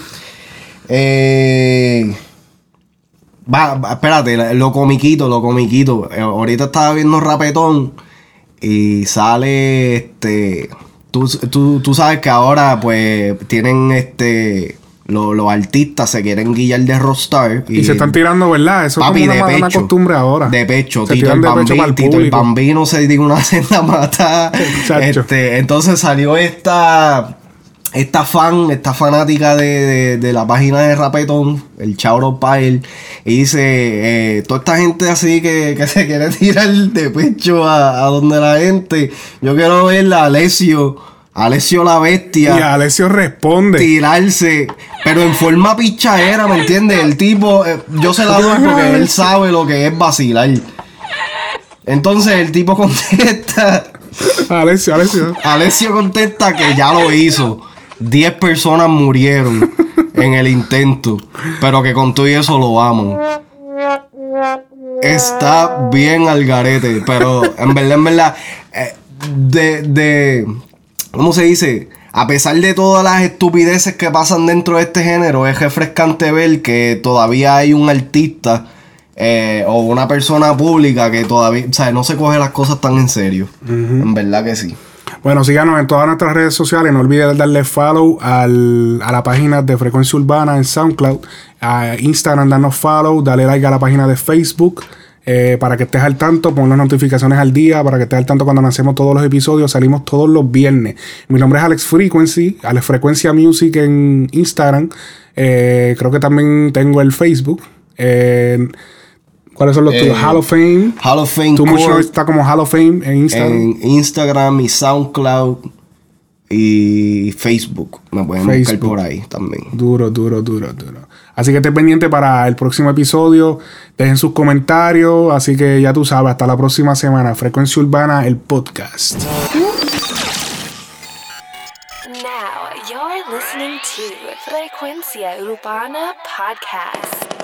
Eh, va, va, espérate, lo comiquito, lo comiquito. Eh, ahorita estaba viendo Rapetón y sale este. Tú, tú, tú sabes que ahora, pues, tienen este. lo- Los artistas se quieren guiar de Rockstar. Y, se están tirando, ¿verdad? Eso Papi, es como de una, una pecho. costumbre ahora. De pecho, Se Tito el, de Bambi- el Tito el. Bambino se dio una (laughs) senda mata. Este, entonces salió esta esta fan, esta fanática de, de- de la página de Rapetón, el Chauro Pile, y dice, eh, toda esta gente así que, que se quiere tirar de pecho a, a donde la gente, yo quiero ver a Alessio, Alessio la bestia. Y Alessio responde. Tirarse, pero en forma pichadera, ¿me entiendes? El tipo, eh, yo se la doy porque él sabe lo que es vacilar. Entonces el tipo (laughs) contesta. Alessio, Alessio. Alessio contesta que ya lo hizo. 10 personas murieron (laughs) en el intento, pero que con todo y eso lo amo. Está bien al garete, pero en verdad, en verdad, eh, de, de, ¿cómo se dice? a pesar de todas las estupideces que pasan dentro de este género, es refrescante ver que todavía hay un artista eh, o una persona pública que todavía, o sea, no se coge las cosas tan en serio. En verdad que sí. Bueno, síganos en todas nuestras redes sociales. No olvides darle follow al- a la página de Frecuencia Urbana en SoundCloud. A Instagram, danos follow. Dale like a la página de Facebook. eh, para que estés al tanto, pon las notificaciones al día, para que estés al tanto cuando lancemos todos los episodios, salimos todos los viernes. Mi nombre es Alex Frequency, Alex Frecuencia Music en Instagram. Eh, creo que también tengo el Facebook. Eh, ¿Cuáles son los Eh, tuyos? Hall of Fame. Hall of Fame Too Much Core. Noise está como Hall of Fame en Instagram. En Instagram y SoundCloud y Facebook. Me pueden buscar Facebook. por ahí también. Duro, duro, duro, duro. Así que esté pendiente para el próximo episodio. Dejen sus comentarios. Así que ya tú sabes, hasta la próxima semana. Frecuencia Urbana, el podcast. Now you're listening to Frecuencia Urbana Podcast.